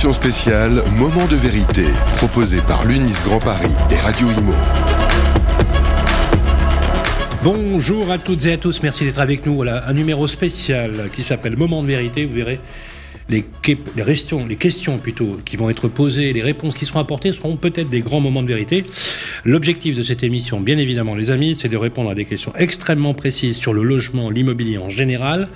Spéciale Moment de vérité, proposée par l'UNIS Grand Paris et Radio Imo. Bonjour à toutes et à tous, merci d'être avec nous. Voilà un numéro spécial qui s'appelle Moment de vérité. Vous verrez les, les, questions, les questions plutôt qui vont être posées, les réponses qui seront apportées seront peut-être des grands moments de vérité. L'objectif de cette émission, bien évidemment, les amis, c'est de répondre à des questions extrêmement précises sur le logement, l'immobilier en général.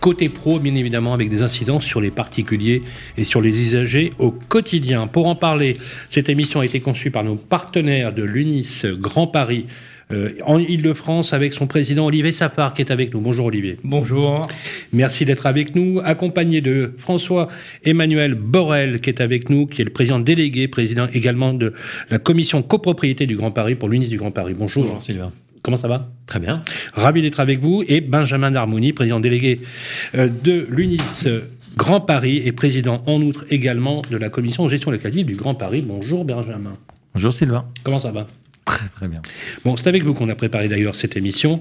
Côté pro, bien évidemment, avec des incidences sur les particuliers et sur les usagers au quotidien. Pour en parler, cette émission a été conçue par nos partenaires de l'UNIS Grand Paris euh, en Ile-de-France avec son président Olivier Sapard qui est avec nous. Bonjour Olivier. Bonjour. Merci d'être avec nous, accompagné de François Emmanuel Borel qui est avec nous, qui est le président délégué, président également de la commission copropriété du Grand Paris pour l'UNIS du Grand Paris. Bonjour. Bonjour Sylvain. Comment ça va? Très bien. Ravi d'être avec vous. Et Benjamin Darmouni, président délégué euh, de l'UNIS Grand Paris et président en outre également de la commission gestion locative du Grand Paris. Bonjour Benjamin. Bonjour Sylvain. Comment ça va? Très très bien. Bon, c'est avec vous qu'on a préparé d'ailleurs cette émission.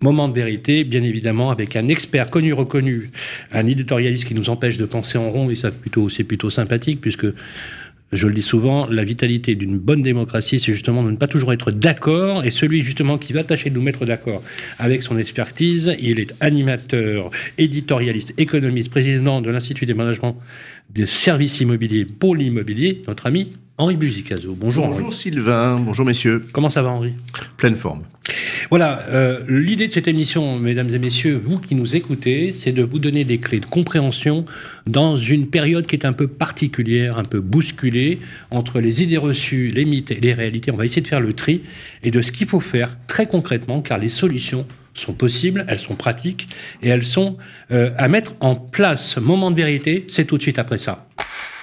Moment de vérité, bien évidemment, avec un expert connu, reconnu, un éditorialiste qui nous empêche de penser en rond, et ça plutôt, c'est plutôt sympathique, puisque je le dis souvent, la vitalité d'une bonne démocratie, c'est justement de ne pas toujours être d'accord, et celui justement qui va tâcher de nous mettre d'accord avec son expertise, il est animateur, éditorialiste, économiste, président de l'Institut des managements de services immobiliers pour l'immobilier, notre ami Henri Buzicazo. Bonjour Bonjour Sylvain, bonjour messieurs. Comment ça va Henri? Pleine forme. Voilà, euh, l'idée de cette émission, mesdames et messieurs, vous qui nous écoutez, c'est de vous donner des clés de compréhension dans une période qui est un peu particulière, un peu bousculée, entre les idées reçues, les mythes et les réalités. On va essayer de faire le tri et de ce qu'il faut faire très concrètement, car les solutions sont possibles, elles sont pratiques et elles sont euh, à mettre en place. Moment de vérité, c'est tout de suite après ça.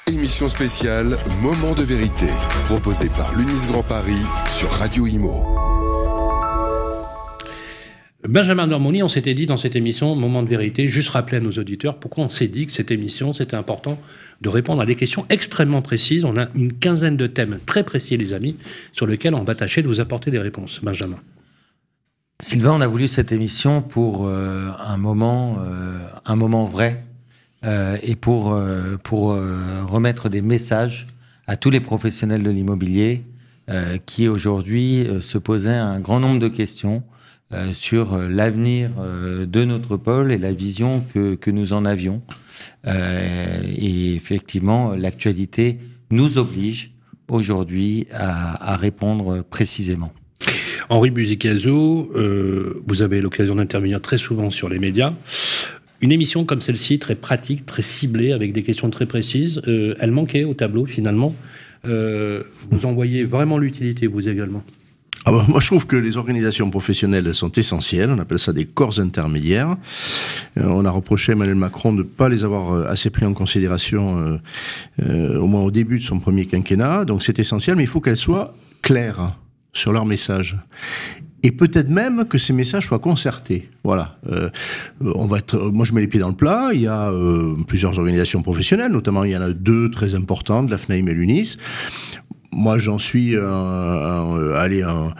Émission spéciale Moment de vérité, proposée par l'UNIS Grand Paris sur Radio Imo. Benjamin Normoni, on s'était dit dans cette émission Moment de vérité, juste rappeler à nos auditeurs pourquoi on s'est dit que cette émission, c'était important de répondre à des questions extrêmement précises. On a une quinzaine de thèmes très précis, les amis, sur lesquels on va tâcher de vous apporter des réponses. Benjamin. Sylvain, on a voulu cette émission pour euh, un moment, euh, un moment vrai, euh, et pour, pour remettre des messages à tous les professionnels de l'immobilier qui aujourd'hui se posaient un grand nombre de questions sur l'avenir de notre pôle et la vision que, nous en avions. et effectivement, l'actualité nous oblige aujourd'hui à, répondre précisément. Henri Buzicazo, euh, vous avez l'occasion d'intervenir très souvent sur les médias. Une émission comme celle-ci, très pratique, très ciblée, avec des questions très précises, euh, elle manquait au tableau finalement. Euh, vous en voyez vraiment l'utilité, vous également ah bah, moi, je trouve que les organisations professionnelles sont essentielles. On appelle ça des corps intermédiaires. Euh, on a reproché à Emmanuel Macron de ne pas les avoir euh, assez pris en considération, euh, au moins au début de son premier quinquennat. Donc, c'est essentiel, mais il faut qu'elles soient claires sur leur message et peut-être même que ces messages soient concertés. Voilà. Moi, je mets les pieds dans le plat. Il y a plusieurs organisations professionnelles, notamment il y en a deux très importantes, la FNAIM et l'UNIS moi j'en suis un, un, allez, un,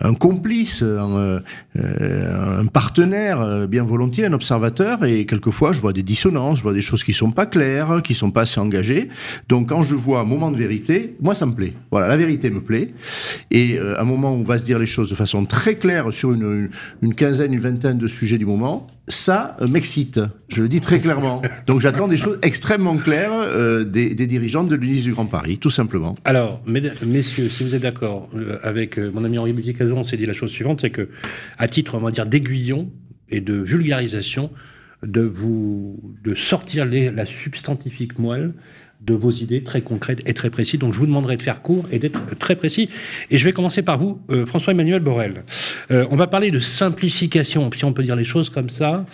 un complice, un, un, partenaire bien volontiers, un observateur, et quelquefois je vois des dissonances, je vois des choses qui sont pas claires, qui sont pas assez engagées. Donc quand je vois un moment de vérité, moi ça me plaît. Voilà, la vérité me plaît. Et un moment où on va se dire les choses de façon très claire sur une, une quinzaine, une vingtaine de sujets du moment, ça m'excite. Je le dis très clairement. Donc j'attends des choses extrêmement claires euh, des, des, dirigeants de l'UNIS du Grand Paris, tout simplement. Alors, messieurs, si vous êtes d'accord euh, avec euh, mon ami Henri Musicazon, on s'est dit la chose suivante, c'est que, à titre, on va dire, d'aiguillon et de vulgarisation, de vous de sortir la substantifique moelle de vos idées très concrètes et très précises. Donc je vous demanderai de faire court et d'être très précis. Et je vais commencer par vous, euh, François-Emmanuel Borel. Euh, on va parler de simplification, si on peut dire les choses comme ça,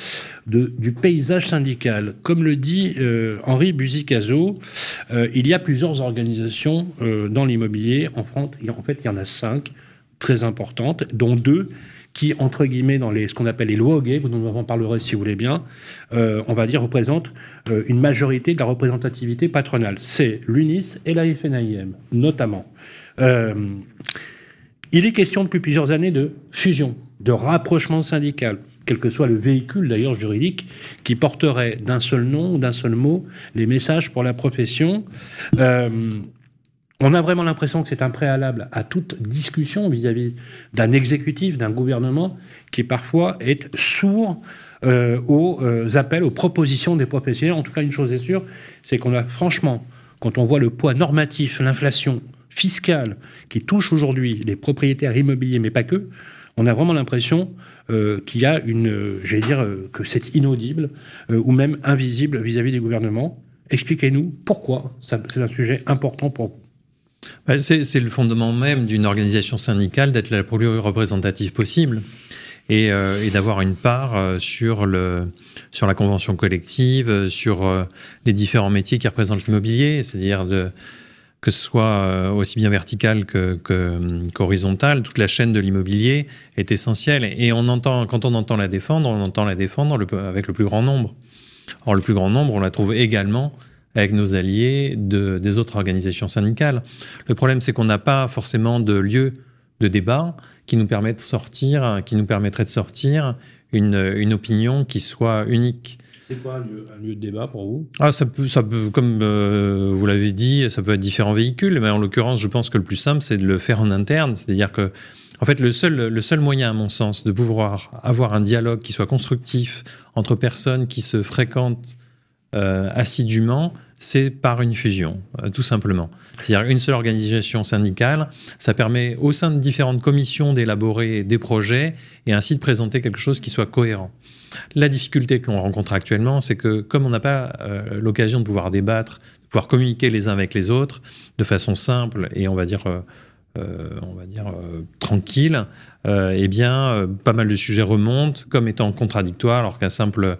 du paysage syndical. Comme le dit euh, Henri Buzicazo, il y a plusieurs organisations dans l'immobilier. En France, en fait, il y en a cinq très importantes, dont deux qui, entre guillemets, dans les, ce qu'on appelle les lois gays, vous nous en parlerez si vous voulez bien, euh, on va dire, représentent euh, une majorité de la représentativité patronale. C'est l'UNIS et la FNIM, notamment. Euh, il est question depuis plusieurs années de fusion, de rapprochement syndical. quel que soit le véhicule d'ailleurs juridique, qui porterait d'un seul nom, d'un seul mot, les messages pour la profession. On a vraiment l'impression que c'est un préalable à toute discussion vis-à-vis d'un exécutif, d'un gouvernement qui parfois est sourd euh, aux euh, appels, aux propositions des professionnels. En tout cas, une chose est sûre, c'est qu'on a franchement, quand on voit le poids normatif, l'inflation fiscale qui touche aujourd'hui les propriétaires immobiliers, mais pas que, on a vraiment l'impression euh, qu'il y a une, j'allais dire, que c'est inaudible ou même invisible vis-à-vis des gouvernements. Expliquez-nous pourquoi c'est un sujet important pour. Bah, c'est le fondement même d'une organisation syndicale d'être la plus représentative possible et, euh, d'avoir une part euh, sur, le, sur la convention collective, euh, sur les différents métiers qui représentent l'immobilier, c'est-à-dire que ce soit aussi bien vertical qu'horizontal, que, toute la chaîne de l'immobilier est essentielle. Et on entend, quand on entend la défendre, on entend la défendre avec le plus grand nombre. Or, le plus grand nombre, on la trouve également avec nos alliés de, des autres organisations syndicales. Le problème, c'est qu'on n'a pas forcément de lieu de débat qui nous, permet de sortir, qui nous permettrait de sortir une, une opinion qui soit unique. C'est quoi un lieu, de débat pour vous? Ah, ça peut, ça peut, Comme euh, vous l'avez dit, ça peut être différents véhicules, mais en l'occurrence, je pense que le plus simple, c'est de le faire en interne. C'est-à-dire que, en fait, le seul, le seul moyen, à mon sens, de pouvoir avoir un dialogue qui soit constructif entre personnes qui se fréquentent euh, assidûment, c'est par une fusion, euh, tout simplement. C'est-à-dire une seule organisation syndicale, ça permet au sein de différentes commissions d'élaborer des projets et ainsi de présenter quelque chose qui soit cohérent. La difficulté que l'on rencontre actuellement, c'est que comme on n'a pas euh, l'occasion de pouvoir débattre, de pouvoir communiquer les uns avec les autres de façon simple et on va dire on va dire tranquille, eh bien, pas mal de sujets remontent comme étant contradictoires, alors qu'un simple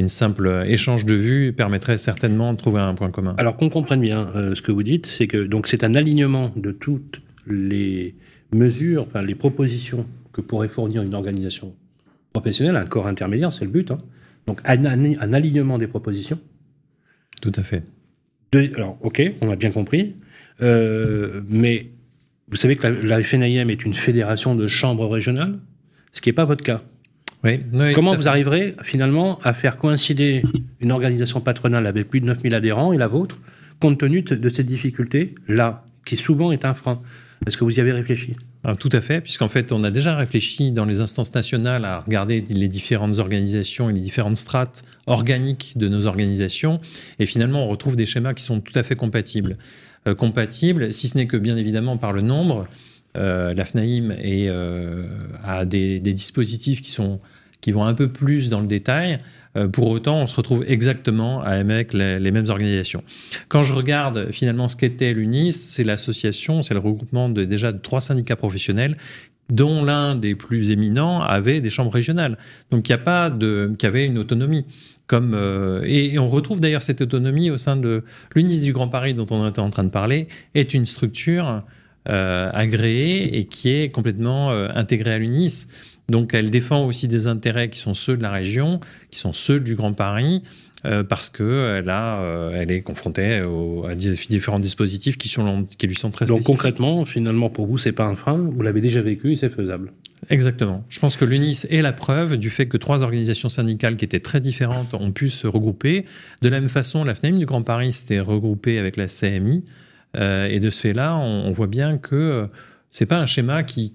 une simple échange de vues permettrait certainement de trouver un point commun. Alors qu'on comprenne bien euh, ce que vous dites, c'est que donc c'est un alignement de toutes les mesures, enfin les propositions que pourrait fournir une organisation professionnelle, un corps intermédiaire, c'est le but. Hein. Donc un, alignement des propositions. Tout à fait. alors ok, on a bien compris, euh, mais vous savez que la, la FNIM est une fédération de chambres régionales, ce qui n'est pas votre cas. Comment vous arriverez finalement à faire coïncider une organisation patronale avec plus de 9000 adhérents et la vôtre, compte tenu de ces difficultés-là, qui souvent est un frein? Est-ce que vous y avez réfléchi? Ah, Tout à fait, puisqu'en fait, on a déjà réfléchi dans les instances nationales à regarder les différentes organisations et les différentes strates organiques de nos organisations, et finalement, on retrouve des schémas qui sont tout à fait compatibles. Euh, compatibles, si ce n'est que bien évidemment par le nombre, euh, la FNAIM euh, a des, dispositifs qui, sont, qui vont un peu plus dans le détail. Euh, pour autant, on se retrouve exactement avec les, les, mêmes organisations. Quand je regarde finalement ce qu'était l'UNIS, c'est l'association, c'est le regroupement de déjà trois syndicats professionnels dont l'un des plus éminents avait des chambres régionales. Donc il n'y a pas de, qui avait une autonomie. Comme, et, on retrouve d'ailleurs cette autonomie au sein de l'UNIS du Grand Paris dont on était en train de parler, est une structure euh, agréée et qui est complètement euh, intégrée à l'UNIS. Donc elle défend aussi des intérêts qui sont ceux de la région, qui sont ceux du Grand Paris, euh, parce qu'elle elle est confrontée à différents dispositifs qui, sont, qui lui sont très Donc concrètement, finalement, pour vous, c'est pas un frein, vous l'avez déjà vécu et c'est faisable. Exactement. Je pense que l'UNIS est la preuve du fait que trois organisations syndicales qui étaient très différentes ont pu se regrouper. De la même façon, la FNEM du Grand Paris s'était regroupée avec la CMI. Euh, et de ce fait-là, on, voit bien que euh, c'est pas un schéma qui,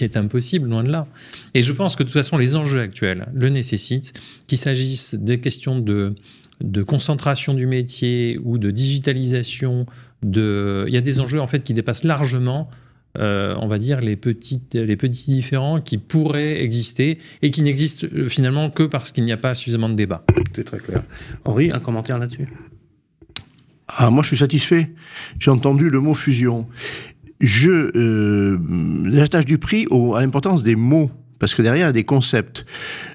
est, impossible, loin de là. Et je pense que de toute façon, les enjeux actuels le nécessitent, qu'il s'agisse des questions de, concentration du métier ou de digitalisation. De... Il y a des enjeux en fait qui dépassent largement euh, on va dire, les, petites, les petits différents qui pourraient exister et qui n'existent finalement que parce qu'il n'y a pas suffisamment de débat. C'est très clair. Henri, un commentaire là-dessus? Ah, moi, je suis satisfait. J'ai entendu le mot fusion. Je, euh, j'attache du prix à l'importance des mots. Parce que derrière, il y a des concepts.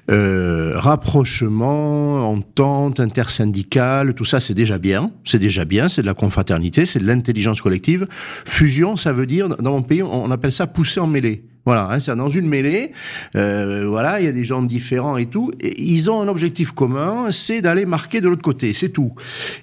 Euh, rapprochement, entente, intersyndicale, tout ça, c'est déjà bien. C'est déjà bien, c'est de la confraternité, c'est de l'intelligence collective. Fusion, ça veut dire, dans mon pays, on appelle ça pousser en mêlée. Voilà, hein, c'est dans une mêlée. Euh, voilà, il y a des gens différents et tout. Et ils ont un objectif commun, c'est d'aller marquer de l'autre côté, c'est tout,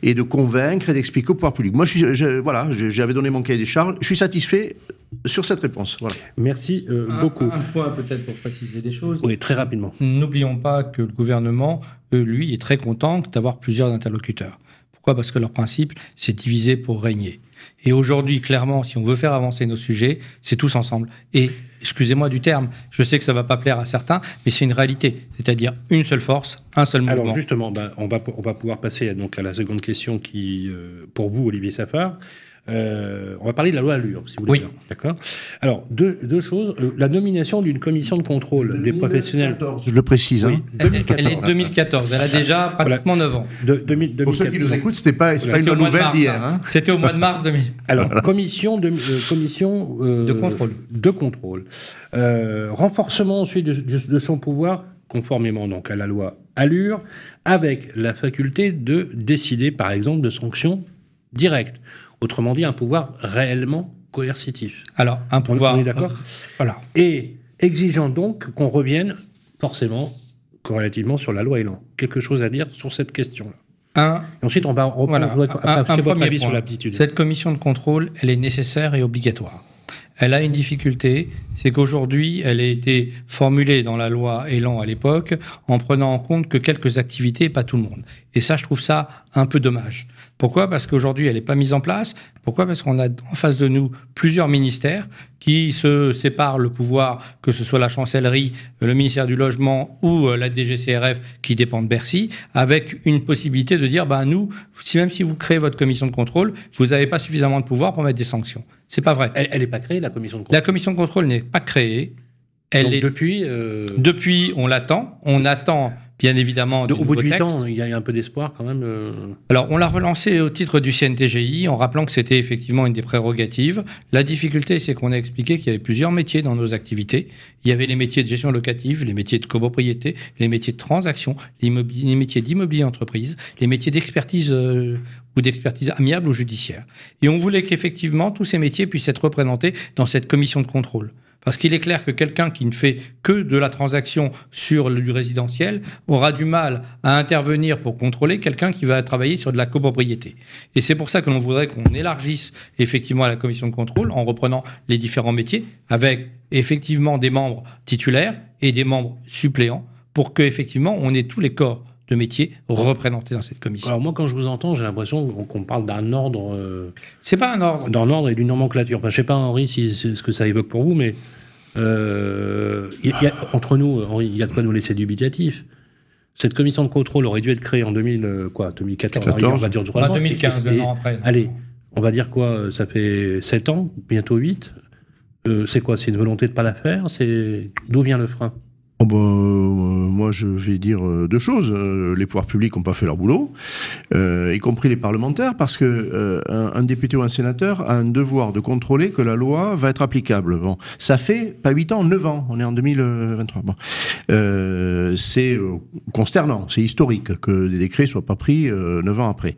et de convaincre et d'expliquer au pouvoir public. Moi, je suis, je- voilà, j'avais donné mon cahier des charges. Je suis satisfait sur cette réponse. Voilà. Merci euh, Un- beaucoup. Un, point peut-être pour préciser des choses. Oui, très rapidement. N'oublions pas que le gouvernement, euh, lui, est très content d'avoir plusieurs interlocuteurs. Pourquoi? Parce que leur principe, c'est diviser pour régner. Et aujourd'hui, clairement, si on veut faire avancer nos sujets, c'est tous ensemble. Et, excusez-moi du terme, je sais que ça va pas plaire à certains, mais c'est une réalité. C'est-à-dire une seule force, un seul mouvement. Alors justement, ben, on, va, on va pouvoir passer donc à la seconde question qui, euh, pour vous, Olivier Safar, euh, on va parler de la loi Allure, si vous voulez Oui. bien. D'accord? Alors, deux, deux choses. Euh, la nomination d'une commission de contrôle des professionnels. 2014, Je le précise. Oui. Hein. Elle, elle 2014. est 2014, elle a déjà pratiquement 9 ans. De, 2000, Pour ceux qui 2014. nous écoutent, c'était pas, pas C'était une au mois de nouvelle mars, d'hier. hein. Hein. C'était au mois de mars 2000. Alors, commission de, euh, commission euh, De contrôle. De contrôle. Euh, renforcement ensuite de, de- de son pouvoir, conformément donc à la loi Allure, avec la faculté de décider, par exemple, de sanctions directes. Autrement dit, un pouvoir réellement coercitif. Alors, un pouvoir. on est d'accord Voilà. Et exigeant donc qu'on revienne forcément corrélativement sur la loi Elan. Quelque chose à dire sur cette question-là. Un, Et ensuite, on va reprendre Voilà, un- un votre premier avis point. sur l'aptitude. Cette commission de contrôle, elle est nécessaire et obligatoire. Elle a une difficulté, c'est qu'aujourd'hui, elle a été formulée dans la loi Elan à l'époque en prenant en compte que quelques activités pas tout le monde. Et ça, je trouve ça un peu dommage. Pourquoi? Parce qu'aujourd'hui, elle n'est pas mise en place. Pourquoi? Parce qu'on a en face de nous plusieurs ministères qui se séparent le pouvoir, que ce soit la chancellerie, le ministère du Logement ou euh, la DGCRF qui dépend de Bercy, avec une possibilité de dire, bah, nous, si même si vous créez votre commission de contrôle, vous n'avez pas suffisamment de pouvoir pour mettre des sanctions. C'est pas vrai. Elle n'est pas créée, la commission de contrôle? La commission de contrôle n'est pas créée. Elle Donc, est depuis, euh, depuis, on l'attend. On attend, bien évidemment, de- au bout de nouveau 8 texte. ans, il y a un peu d'espoir quand même. euh. Alors, on l'a relancé au titre du CNTGI en rappelant que c'était effectivement une des prérogatives. La difficulté, c'est qu'on a expliqué qu'il y avait plusieurs métiers dans nos activités. Il y avait les métiers de gestion locative, les métiers de copropriété, les métiers de transaction, les métiers d'immobilier entreprise, les métiers d'expertise euh, ou d'expertise amiable ou judiciaire. Et on voulait qu'effectivement tous ces métiers puissent être représentés dans cette commission de contrôle. Parce qu'il est clair que quelqu'un qui ne fait que de la transaction sur du résidentiel aura du mal à intervenir pour contrôler quelqu'un qui va travailler sur de la copropriété. Et c'est pour ça que l'on voudrait qu'on élargisse effectivement la commission de contrôle en reprenant les différents métiers avec effectivement des membres titulaires et des membres suppléants pour que effectivement on ait tous les corps de métiers représentés dans cette commission. Alors moi, quand je vous entends, j'ai l'impression qu'on parle d'un ordre, euh, C'est pas un ordre. d'un ordre et d'une nomenclature. Enfin, je sais pas, Henri, si c'est ce que ça évoque pour vous, mais euh, y a- entre nous, Henri, il y a de quoi nous laisser dubitatif. Cette commission de contrôle aurait dû être créée en 2000, euh, quoi, 2014, 14. on va dire trois Bah, ans. 2015, Et- un an après. Allez, on va dire quoi euh, Ça fait 7 ans, bientôt 8. Euh, c'est quoi C'est une volonté de pas la faire? C'est D'où vient le frein? Oh bah, euh, moi, je vais dire euh, deux choses. Euh, les pouvoirs publics n'ont pas fait leur boulot, euh, y compris les parlementaires, parce que euh, un, un député ou un sénateur a un devoir de contrôler que la loi va être applicable. Bon, ça fait pas 8 ans, 9 ans. On est en 2023. Bon, euh, c'est consternant, c'est historique que des décrets soient pas pris euh, 9 ans après.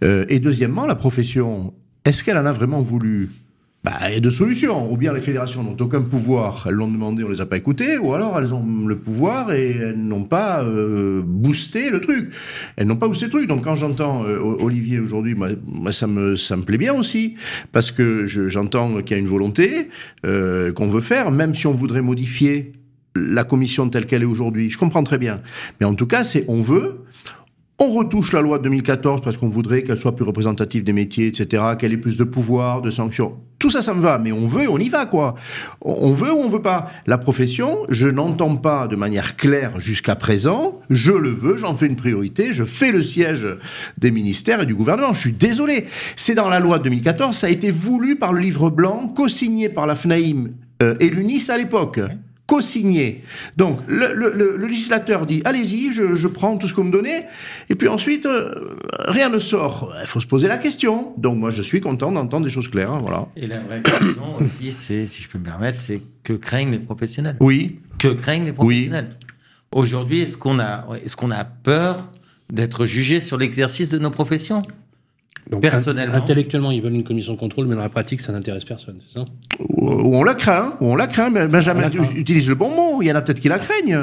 Et deuxièmement, la profession, est-ce qu'elle en a vraiment voulu bah, il y a deux solutions. Ou bien les fédérations n'ont aucun pouvoir, elles l'ont demandé, on les a pas écoutées, ou alors elles ont le pouvoir et elles n'ont pas euh, boosté le truc. Elles n'ont pas boosté le truc. Donc quand j'entends euh, Olivier aujourd'hui, moi, ça me ça me plaît bien aussi parce que je- j'entends qu'il y a une volonté euh, qu'on veut faire, même si on voudrait modifier la commission telle qu'elle est aujourd'hui. Je comprends très bien. Mais en tout cas, c'est on veut. On retouche la loi de 2014 parce qu'on voudrait qu'elle soit plus représentative des métiers, etc., qu'elle ait plus de pouvoir, de sanctions. Tout ça, ça me va, mais on veut, on y va, quoi. On veut ou on veut pas? La profession, je n'entends pas de manière claire jusqu'à présent. Je le veux, j'en fais une priorité, je fais le siège des ministères et du gouvernement. Je suis désolé. C'est dans la loi de 2014, ça a été voulu par le livre blanc, co-signé par la FNAIM euh, et l'UNIS à l'époque co-signé. Donc, le, le- le- le législateur dit, allez-y, je, je prends tout ce que vous me donnez, et puis ensuite, euh, rien ne sort. Il faut se poser la question. Donc, moi, je suis content d'entendre des choses claires, hein, voilà. Et la vraie question aussi, c'est, si je peux me permettre, c'est que craignent les professionnels Oui, Que craignent les professionnels Aujourd'hui, est-ce qu'on a, est-ce qu'on a peur d'être jugé sur l'exercice de nos professions? Donc, Personnellement. in- Intellectuellement, ils veulent une commission de contrôle, mais dans la pratique, ça n'intéresse personne, c'est ça? Ou on la craint, ou on la craint, mais Benjamin On la craint. utilise le bon mot. Il y en a peut-être qui la craignent.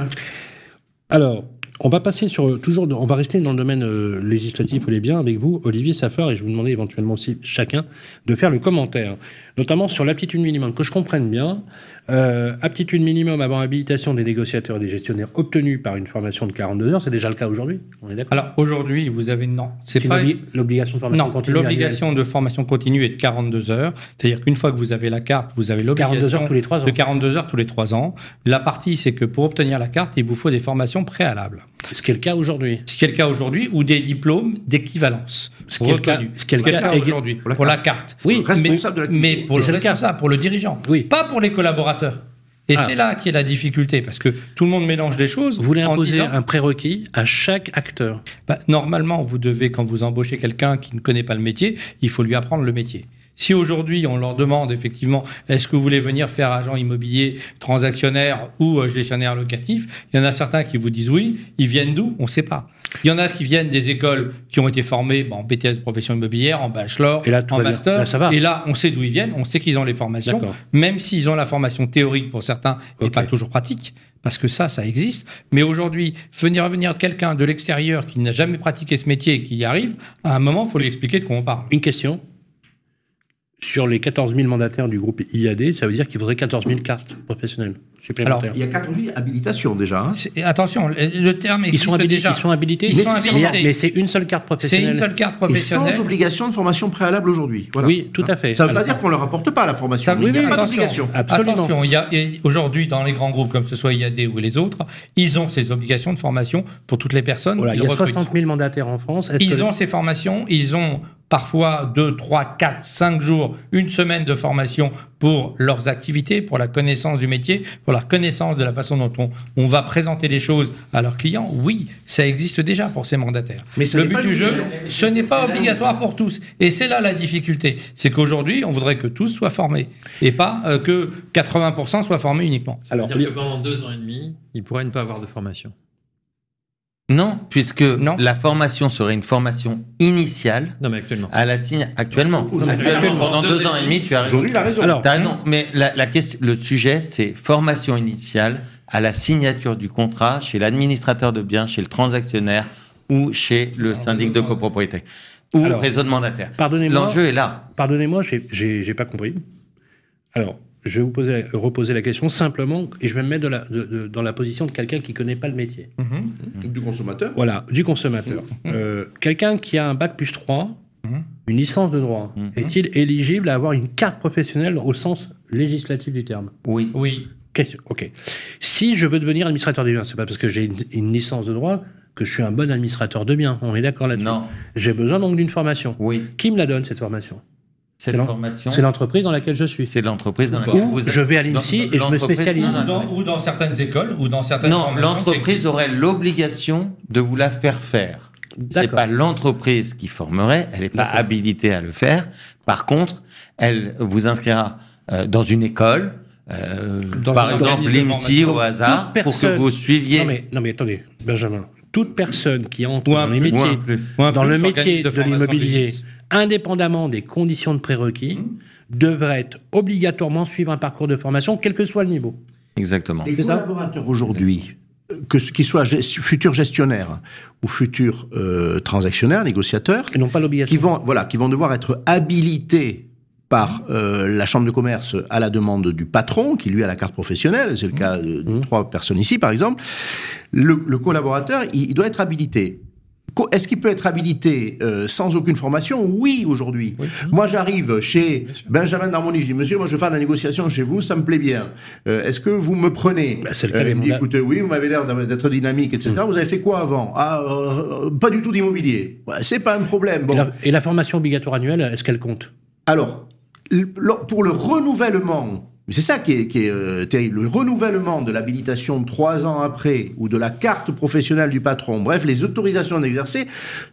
Alors, on va passer sur toujours, on va rester dans le domaine euh, législatif ou les biens avec vous, Olivier Safar, et je vous demandais éventuellement aussi chacun de faire le commentaire, notamment sur l'aptitude minimum, que je comprenne bien. Euh, aptitude minimum avant habilitation des négociateurs et des gestionnaires obtenue par une formation de 42 heures, c'est déjà le cas aujourd'hui. On est d'accord? Alors aujourd'hui, vous avez non, c'est pas l'obli- l'obligation de formation non, continue. l'obligation de formation continue est de 42 heures. C'est-à-dire qu'une fois que vous avez la carte, vous avez 42 l'obligation heures tous les 3 ans. de 42 heures tous les 3 ans. La partie, c'est que pour obtenir la carte, il vous faut des formations préalables. Ce qui est le cas aujourd'hui. Ce qui est le cas aujourd'hui, ou des diplômes d'équivalence Ce qui est le cas- reconnus. ce qui est le cas aujourd'hui pour la pour la carte. Oui, Responsable de mais, l'activité. mais pour le pour le dirigeant, Oui. pas pour les collaborateurs. Et Ah. c'est là qui est la difficulté, parce que tout le monde mélange des choses. Vous voulez imposer disant, un prérequis à chaque acteur? bah, normalement, vous devez, quand vous embauchez quelqu'un qui ne connaît pas le métier, il faut lui apprendre le métier. Si aujourd'hui on leur demande effectivement, est-ce que vous voulez venir faire agent immobilier, transactionnaire ou euh, gestionnaire locatif, il y en a certains qui vous disent oui, ils viennent d'où? On ne sait pas. Il y en a qui viennent des écoles qui ont été formées en BTS de profession immobilière, en bachelor, Et là, en master. Là, ça va. Et là, on sait d'où ils viennent, on sait qu'ils ont les formations, même s'ils ont la formation théorique pour certains et pas toujours pratique, parce que ça, ça existe. Mais aujourd'hui, venir venir quelqu'un de l'extérieur qui n'a jamais pratiqué ce métier et qui y arrive, à un moment, il faut lui expliquer de quoi on parle. Une question. Sur les 14 000 mandataires du groupe IAD, ça veut dire qu'il faudrait 14 000 cartes professionnelles supplémentaires. Il y a 4 habilitations déjà. hein. C'est- Attention, le, terme ils, existe sont habilités, déjà. ils sont habilités Ils sont habilités. Mais c'est une seule carte C'est professionnelle. une seule carte Et professionnelle. sans obligation de formation préalable aujourd'hui. Voilà. Oui, tout à fait. Ça ne veut pas Alors, dire qu'on ne leur apporte pas la formation. Ça veut il n'y a dire, pas d'obligation. Absolument. attention, il y a, et aujourd'hui, dans les grands groupes, comme ce soit IAD ou les autres, ils ont ces obligations de formation pour toutes les personnes. Voilà, il y a recrutent. 60 000 mandataires en France. Ils que- ont ces formations, ils ont parfois 2, 3, 4, 5 jours, une semaine de formation pour leurs activités, pour la connaissance du métier, pour la connaissance de la façon dont on, on va présenter les choses à leurs clients. Oui, ça existe déjà pour ces mandataires. Mais ce Le n'est but pas du jeu, ce n'est pas obligatoire pour tous. Et c'est là la difficulté. C'est qu'aujourd'hui, on voudrait que tous soient formés et pas euh, que 80% soient formés uniquement. Ça veut Alors, dire que pendant deux ans et demi, il pourrait ne pas avoir de formation. Non, puisque Non. la formation serait une formation initiale Non, mais actuellement. à la signe actuellement. Actuellement, pendant deux deux ans et demi, tu as raison. Aujourd'hui, il a raison. Alors, raison, mais la, la question, le sujet, c'est formation initiale à la signature du contrat chez l'administrateur de biens, chez le transactionnaire ou chez le syndic de copropriété ou Alors, réseau de pardonnez-moi. L'enjeu est là. Pardonnez-moi, j'ai pas compris. Alors, je vais vous poser, reposer la question simplement, et je vais me mettre de la- de- de- dans la position de quelqu'un qui connaît pas le métier. Du consommateur? Voilà, du consommateur. Euh, quelqu'un qui a un bac plus 3, Mhm. une licence de droit, est-il éligible à avoir une carte professionnelle au sens législatif du terme? Oui. Oui. Question. Ok. Si je veux devenir administrateur des biens, c'est pas parce que j'ai une, une licence de droit que je suis un bon administrateur de biens. On est d'accord là-dessus? Non. J'ai besoin donc d'une formation. Oui. Qui me la donne cette formation? Cette C'est l'en- formation, C'est l'entreprise dans laquelle je suis. c'est l'entreprise dans laquelle vous je vais à l'INSI dans- et je me spécialise. non, non, Ou dans, ou dans certaines écoles, ou dans certaines Non, l'entreprise aurait l'obligation de vous la faire faire. C'est pas l'entreprise qui formerait, elle n'est pas habilitée à le faire. Par contre, elle vous inscrira euh, dans une école, euh, Dans par exemple formation. au hasard, pour que vous suiviez. Non mais, non mais attendez, Benjamin. Toute personne qui entre dans les métiers, le métier de l'immobilier, indépendamment des conditions de prérequis, devrait être obligatoirement suivre un parcours de formation, quel que soit le niveau. Exactement. Les collaborateurs aujourd'hui, euh, que ce- qu'ils soient gest- futurs gestionnaires ou futurs euh, transactionnaires, négociateurs, Et non pas l'obligation. qui vont, voilà, qui vont devoir être habilités par euh, la chambre de commerce à la demande du patron, qui lui a la carte professionnelle, c'est le cas de, de Mmh. trois personnes ici par exemple, le, le collaborateur, il, il doit être habilité. Est-ce qu'il peut être habilité euh, sans aucune formation? Oui, aujourd'hui. Moi, j'arrive chez Benjamin Darmoni, je dis, monsieur, moi, je fais de la négociation chez vous, ça me plaît bien. Euh, Est-ce que vous me prenez? Bah, c'est le cas Il me dit, écoutez, oui, vous m'avez l'air d'être dynamique, etc. Mmh. Vous avez fait quoi avant? Ah, pas du tout d'immobilier. C'est pas un problème. Et la, et la formation obligatoire annuelle, est-ce qu'elle compte? Alors, pour le renouvellement Mais c'est ça qui est, qui est euh, terrible. Le renouvellement de l'habilitation trois ans après, ou de la carte professionnelle du patron, bref, les autorisations d'exercer,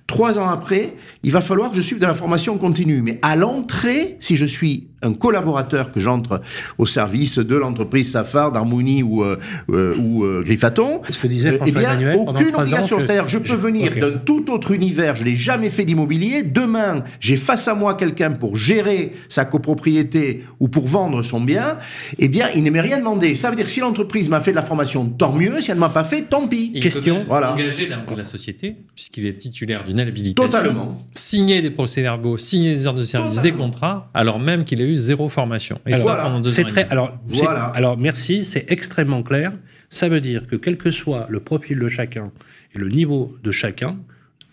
trois ans après, il va falloir que je suive de la formation continue. Mais à l'entrée, si je suis un collaborateur, que j'entre au service de l'entreprise Safar, d'Harmonie ou, euh, euh, ou euh, Griffaton, Ce que disait eh bien, Emmanuel aucune obligation. que- C'est-à-dire, je peux je- venir d'un tout autre univers, je n'ai jamais fait d'immobilier. Demain, j'ai face à moi quelqu'un pour gérer sa copropriété ou pour vendre son bien. Eh bien, il ne m'est rien demandé. Ça veut dire que si l'entreprise m'a fait de la formation, tant mieux. Si elle ne m'a pas fait, tant pis. Il Question. Voilà. engager l'impôt de la société, puisqu'il est titulaire d'une habilitation. Totalement. Signer des procès-verbaux, signer des ordres de service, Totalement. des contrats, alors même qu'il a eu zéro formation. Et Alors, voilà. pendant deux C'est très. Alors, Voilà. alors merci, c'est extrêmement clair. Ça veut dire que quel que soit le profil de chacun et le niveau de chacun,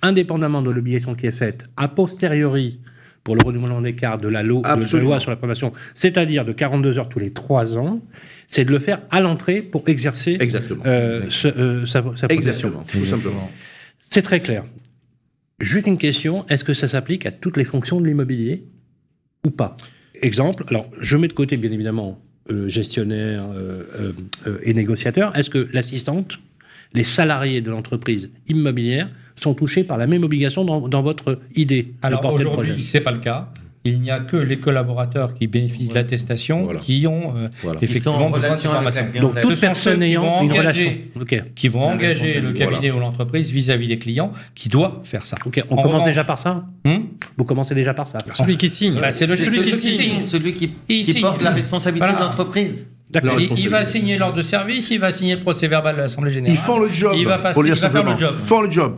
indépendamment de l'obligation qui est faite a posteriori pour le renouvellement des cartes de la, lo- de la Absolument. loi sur la formation, c'est-à-dire de 42 heures tous les 3 ans, c'est de le faire à l'entrée pour exercer Exactement. euh, ce- euh, sa, sa profession. Exactement. Tout simplement. C'est très clair. Juste une question, est-ce que ça s'applique à toutes les fonctions de l'immobilier ou pas? Exemple, alors je mets de côté bien évidemment euh, gestionnaire euh, et négociateur. Est-ce que l'assistante, les salariés de l'entreprise immobilière sont touchés par la même obligation dans, dans votre idée Alors aujourd'hui, projet c'est pas le cas. Il n'y a que les collaborateurs qui bénéficient de l'attestation Voilà. qui ont euh, Voilà. Effectivement en besoin clientèle. Donc Ce toute personne ayant une engager- relation. Qui vont La engager le cabinet ou l'entreprise vis-à-vis des clients qui doit faire ça. ok. On En commence revanche- déjà par ça Hum Vous commencez déjà par ça? Celui qui signe. Bah, c'est le C'est celui qui signe. celui qui, qui signe. porte la responsabilité Voilà. de l'entreprise. Il, il va signer l'ordre de service, il va signer le procès verbal de l'Assemblée générale. Ils font le job. Il va passer- il va faire le job. Font le job.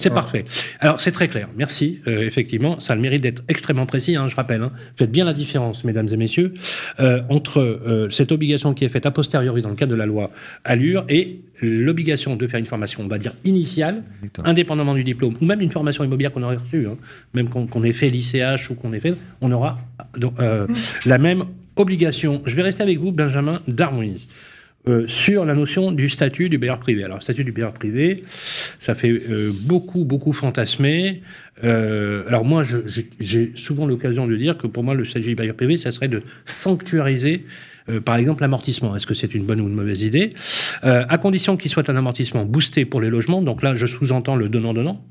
C'est parfait. Alors, c'est très clair. Merci. Euh, effectivement, ça a le mérite d'être extrêmement précis, hein, je rappelle. hein. Faites bien la différence, mesdames et messieurs, euh, entre euh, cette obligation qui est faite a posteriori dans le cadre de la loi Allure et l'obligation de faire une formation, on va dire, initiale, Exactement. indépendamment du diplôme, ou même une formation immobilière qu'on aurait reçue, hein. même qu'on ait fait l'ICH ou qu'on ait fait, on aura donc, euh, la même obligation. Je vais rester avec vous, Benjamin Darmoise. Euh, sur la notion du statut du bailleur privé. Alors, statut du bailleur privé, ça fait euh, beaucoup, beaucoup fantasmer. Euh, alors, moi, j'ai souvent l'occasion de dire que pour moi, le statut du bailleur privé, ça serait de sanctuariser, euh, par exemple, l'amortissement. Est-ce que c'est une bonne ou une mauvaise idée? Euh, À condition qu'il soit un amortissement boosté pour les logements, donc là, je sous-entends le donnant-donnant.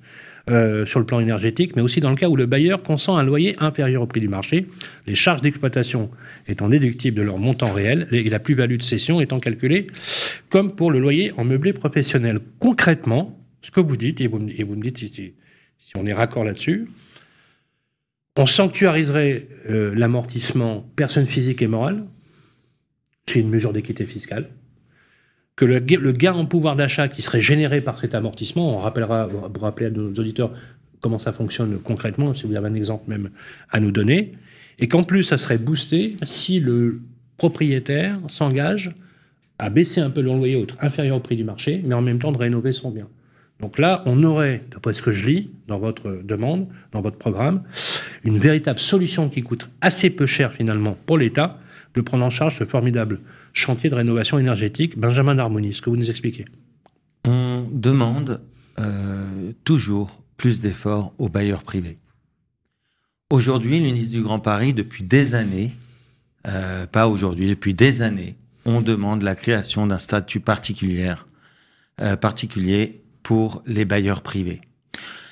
Euh, sur le plan énergétique, mais aussi dans le cas où le bailleur consent un loyer inférieur au prix du marché, les charges d'exploitation étant déductibles de leur montant réel et la plus-value de cession étant calculée comme pour le loyer en meublé professionnel. Concrètement, ce que vous dites, et vous, me- dites si on est raccord là-dessus, on sanctuariserait euh, l'amortissement personne physique et morale, c'est une mesure d'équité fiscale, que le, le gain en pouvoir d'achat qui serait généré par cet amortissement, on rappellera, à nos auditeurs comment ça fonctionne concrètement, si vous avez un exemple même à nous donner, et qu'en plus ça serait boosté si le propriétaire s'engage à baisser un peu le loyer autre, inférieur au prix du marché, mais en même temps de rénover son bien. Donc là, on aurait, d'après ce que je lis dans votre demande, dans votre programme, une véritable solution qui coûte assez peu cher finalement pour l'État de prendre en charge ce formidable chantier de rénovation énergétique. Benjamin Darmoni, ce que vous nous expliquez. On demande euh, toujours plus d'efforts aux bailleurs privés. Aujourd'hui, l'UNIS du Grand Paris, depuis des années, euh, pas aujourd'hui, depuis des années, on demande la création d'un statut particulier, euh, particulier pour les bailleurs privés.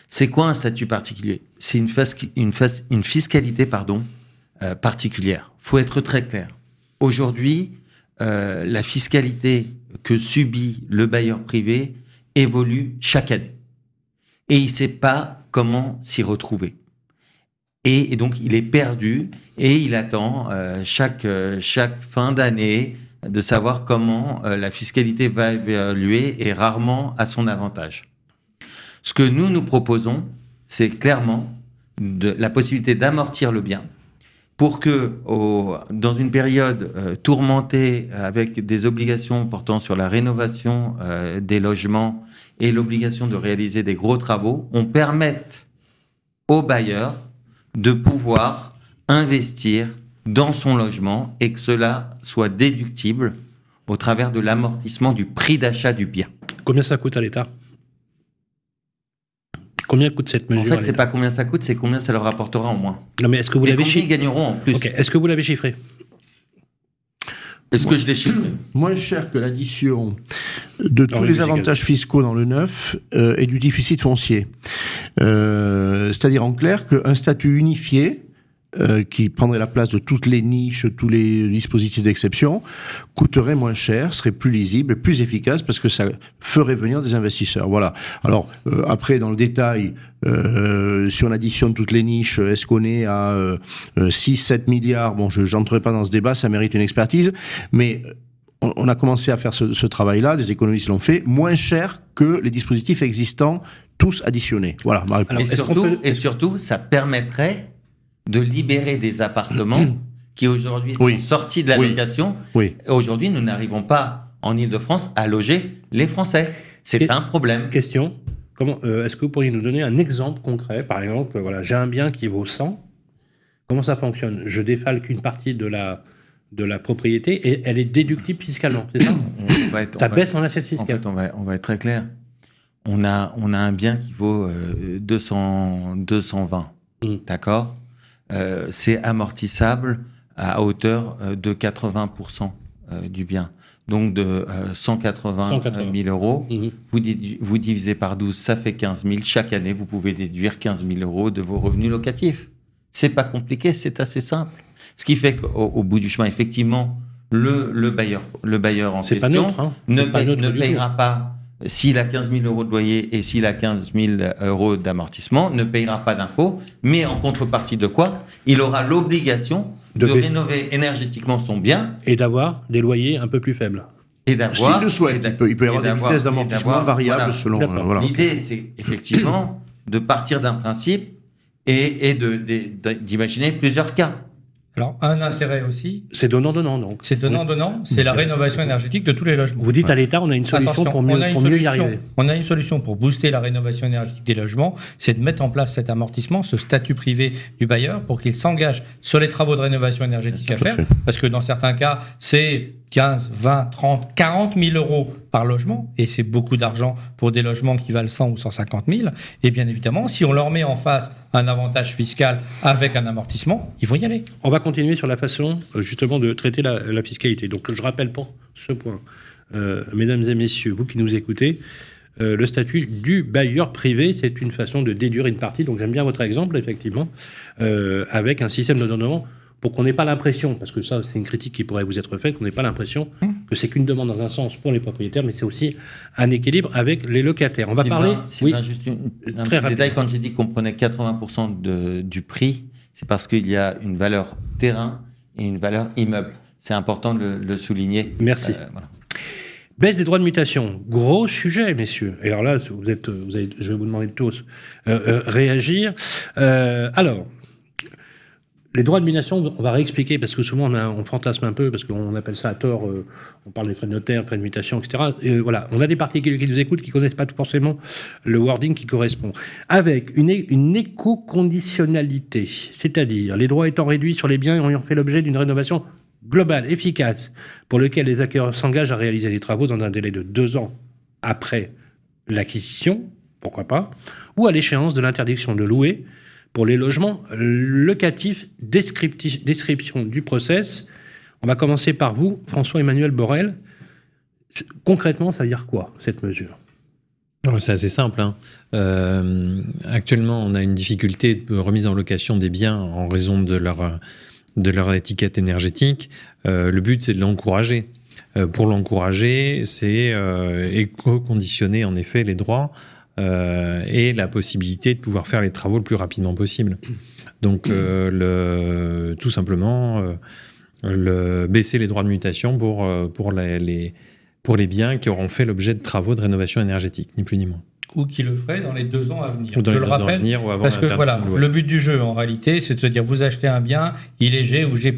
C'est quoi un statut particulier? C'est une fiscalité pardon, euh, particulière. faut être très clair. Aujourd'hui, euh, la fiscalité que subit le bailleur privé évolue chaque année. Et il ne sait pas comment s'y retrouver. Et, donc, il est perdu et il attend euh, chaque, euh, chaque fin d'année de savoir comment la fiscalité va évoluer et rarement à son avantage. Ce que nous nous proposons, c'est clairement la possibilité d'amortir le bien pour que, dans une période euh, tourmentée avec des obligations portant sur la rénovation euh, des logements et l'obligation de réaliser des gros travaux, on permette aux bailleurs de pouvoir investir dans son logement et que cela soit déductible au travers de l'amortissement du prix d'achat du bien. Combien ça coûte à l'État? Combien coûte cette mesure En fait, c'est pas combien ça coûte, c'est combien ça leur rapportera en moins. Non, mais est-ce que vous l'avez chiffré gagneront en plus. Est-ce que vous l'avez chiffré Est-ce que je l'ai chiffré Moins cher que l'addition de tous les avantages fiscaux dans le neuf euh, et du déficit foncier. Euh, C'est-à-dire en clair qu'un statut unifié euh, qui prendrait la place de toutes les niches, tous les dispositifs d'exception, coûterait moins cher, serait plus lisible, plus efficace parce que ça ferait venir des investisseurs. Voilà. Alors euh, après, dans le détail, euh, si on additionne toutes les niches, est-ce qu'on est à euh, 6-7 milliards? Bon, je n'entrerai pas dans ce débat, ça mérite une expertise, mais on, on a commencé à faire ce, ce travail-là, des économistes l'ont fait, moins cher que les dispositifs existants, tous additionnés. Voilà ma réponse. Alors, et, surtout, peut- et surtout, ça permettrait de libérer des appartements qui aujourd'hui Oui. sont sortis de la Oui. location. Oui. Aujourd'hui, nous n'arrivons pas en Ile-de-France à loger les Français. C'est un problème. Question. Euh, est-ce que vous pourriez nous donner un exemple concret? Par exemple, euh, voilà, j'ai un bien qui vaut 100. Comment ça fonctionne? Je défalque une partie de la, de la propriété et elle est déductible fiscalement, c'est ça? On va être- Ça baisse mon assiette En fiscale. fait, on va, on va être très clair. On a, on a un bien qui vaut euh, 200, 220. Mm. D'accord? Euh, C'est amortissable à hauteur euh, de 80% euh, du bien. Donc de euh, 180 180. 000 euros. Mhm. Vous, vous divisez par 12, ça fait 15 000. Chaque année, vous pouvez déduire 15 000 euros de vos revenus locatifs. C'est pas compliqué, c'est assez simple. Ce qui fait qu'au au bout du chemin, effectivement, le, le bailleur, le bailleur en question neutre. Hein ne, paye- ne payera pas, s'il a 15 000 euros de loyer et s'il a 15 000 euros d'amortissement, ne payera pas d'impôt, mais en contrepartie de quoi? Il aura l'obligation De rénover énergétiquement son bien Et d'avoir des loyers un peu plus faibles. et d'avoir... S'il le souhaite, il peut, il peut y avoir des vitesses d'amortissement variables voilà. selon. Euh, voilà. L'idée, c'est effectivement de partir d'un principe et, et de- de- d'imaginer plusieurs cas. Alors, un intérêt aussi, C'est donnant-donnant, donc. c'est donnant-donnant, c'est la rénovation énergétique de tous les logements. Vous dites à l'État, on a une solution Attention, pour mieux, on, a une pour mieux y arriver. on a une solution pour booster la rénovation énergétique des logements, c'est de mettre en place cet amortissement, ce statut privé du bailleur pour qu'il s'engage sur les travaux de rénovation énergétique à faire. Parce que dans certains cas, c'est 15, 20, 30, 40 000 euros par logement, et c'est beaucoup d'argent pour des logements qui valent 100 ou 150 000. Et bien évidemment, si on leur met en face un avantage fiscal avec un amortissement, ils vont y aller. On va continuer sur la façon, euh, justement, de traiter la, fiscalité. Donc, je rappelle pour ce point, euh, mesdames et messieurs, vous qui nous écoutez, euh, le statut du bailleur privé, c'est une façon de déduire une partie. Donc, j'aime bien votre exemple, effectivement, avec un système de donnement pour qu'on n'ait pas l'impression, parce que ça, c'est une critique qui pourrait vous être faite, qu'on n'ait pas l'impression que c'est qu'une demande dans un sens pour les propriétaires, mais c'est aussi un équilibre avec les locataires. On va Sylvain, parler. Sylvain, juste une- un Très petit détail. Quand j'ai dit qu'on prenait 80% de, du prix, c'est parce qu'il y a une valeur terrain et une valeur immeuble. C'est important de le, le souligner. Merci. Euh, voilà. Baisse des droits de mutation, gros sujet, messieurs. Et alors là, vous êtes, vous avez, je vais vous demander de tous euh, euh, réagir. Euh, alors, les droits de mutation, on va réexpliquer parce que souvent on, fantasme un peu parce qu'on appelle ça à tort. euh, on parle des frais de notaire, frais de mutation, etc. Et euh, voilà, on a des particuliers qui nous écoutent qui connaissent pas forcément le wording qui correspond. Avec une éco-conditionnalité, c'est-à-dire les droits étant réduits sur les biens ayant fait l'objet d'une rénovation globale, efficace, pour lequel les acquéreurs s'engagent à réaliser les travaux dans un délai de deux ans après l'acquisition, pourquoi pas, ou à l'échéance de l'interdiction de louer pour les logements locatifs, descripti- description du process. On va commencer par vous, François-Emmanuel Borel. Concrètement, ça veut dire quoi, cette mesure? C'est assez simple. hein. Euh, actuellement, on a une difficulté de remise en location des biens en raison de leur, de leur étiquette énergétique. Euh, le but, c'est de l'encourager. Euh, pour l'encourager, c'est éco-conditionner en effet les droits et la possibilité de pouvoir faire les travaux le plus rapidement possible. Donc, euh, tout simplement, euh, le, baisser les droits de mutation pour, euh, pour les, pour les biens qui auront fait l'objet de travaux de rénovation énergétique, ni plus ni moins. Ou qui le ferait dans les deux ans à venir. Ou dans Je les le deux ans à rappelle, venir ou avant Parce que voilà, le but du jeu en réalité, c'est de se dire vous achetez un bien, il est G ou G+.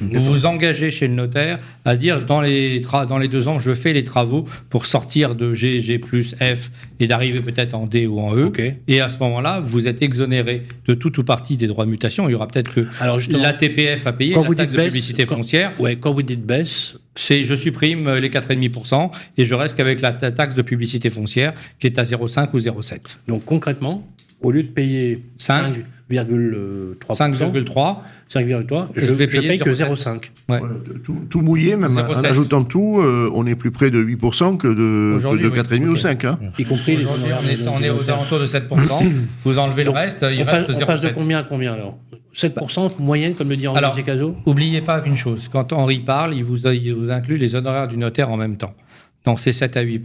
Vous vous engagez chez le notaire à dire dans les, tra- dans les deux ans, je fais les travaux pour sortir de G, G+, F et d'arriver peut-être en D ou en E. Et à ce moment-là, vous êtes exonéré de tout ou partie des droits de mutation. Il y aura peut-être que Alors la TPF à payer, quand la vous taxe dites de baisse, publicité quand- foncière, ouais, quand vous dites baisse, c'est je supprime les 4,5% et je reste qu'avec la ta- taxe de publicité foncière qui est à 0,5 ou 0,7. donc concrètement, au lieu de payer Cinq. 5, 5,3%. 5,3. 5,3. Je Je, vais je payer paye que 0,7. 0,5. Ouais. Ouais, tout, tout mouillé, même en 0,7. ajoutant tout, euh, on est plus près de 8% que de, que Aujourd'hui, de oui. 4,5 ou Ok. 5. Hein. Y compris les Aujourd'hui, on honoraires est, on est aux alentours de 7%. Vous enlevez le reste, il on reste passe, on passe de 0,7. combien à combien alors? 7% moyenne, comme le dit Henri Alors, Picasso Oubliez pas une chose, quand Henri parle, il vous, il vous inclut les honoraires du notaire en même temps. Donc c'est 7 à 8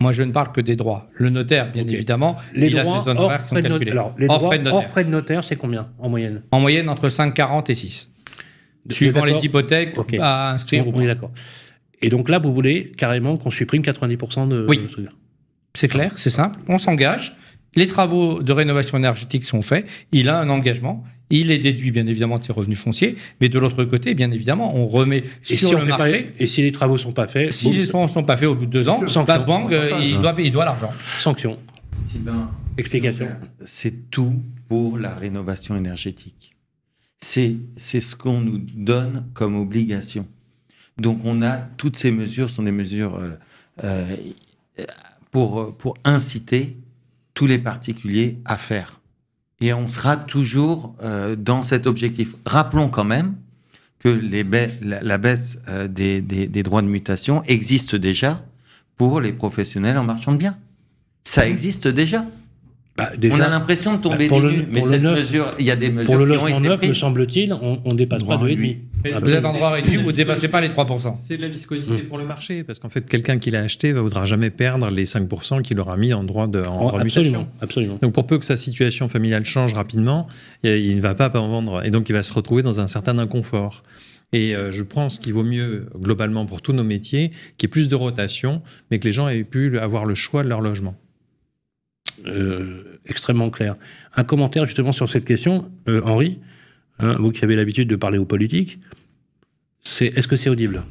Moi, je ne parle que des droits. Le notaire, bien évidemment, Les il droits a ses hors honoraires qui sont calculés. notaire. Alors, les hors, droits frais de hors notaire. frais de notaire, c'est combien en moyenne? En moyenne, entre 5,40 et 6. Suivant les hypothèques à inscrire. On, on est d'accord. Et donc là, vous voulez carrément qu'on supprime 90% de. Oui. de. C'est clair, c'est simple. On s'engage. Les travaux de rénovation énergétique sont faits. Il a un engagement. Il est déduit, bien évidemment, de ses revenus fonciers. Mais de l'autre côté, bien évidemment, on remet Et sur si, on le pas- marché. et si les travaux sont pas faits, Si bon, les travaux ne sont pas faits au bout de deux ans, la banque, euh, il doit, il doit l'argent. sanction. Sylvain, Explication. c'est tout pour la rénovation énergétique. C'est c'est ce qu'on nous donne comme obligation. Donc on a toutes ces mesures sont des mesures euh, euh, pour pour inciter tous les particuliers à faire. Et on sera toujours euh, dans cet objectif. Rappelons quand même que la, baisse euh, des, des, des droits de mutation existe déjà pour les professionnels en marchand de biens. Ça existe déjà. Bah, On a l'impression de tomber bah, pour des le- nues, mais pour cette mesure, il y a des mesures pour le qui ont logement été neuf, me semble-t-il, on, dépasse pas Droit 2,5. réduit. Mais Ah, Vous êtes en c'est- droit réduit, la vous ne dépassez viscosité- pas les 3%. C'est de la viscosité Mmh. pour le marché, parce qu'en fait, quelqu'un qui l'a acheté ne voudra jamais perdre les 5% qu'il aura mis en droit de en Oh, absolument, absolument. Donc pour peu que sa situation familiale change rapidement, il il ne va pas en vendre et donc il va se retrouver dans un certain inconfort. Et euh, je pense qu'il vaut mieux globalement pour tous nos métiers qu'il y ait plus de rotation, mais que les gens aient pu avoir le choix de leur logement. Euh, extrêmement clair. Un commentaire justement sur cette question, euh, Henri, hein, vous qui avez l'habitude de parler aux politiques, c'est est-ce que c'est audible?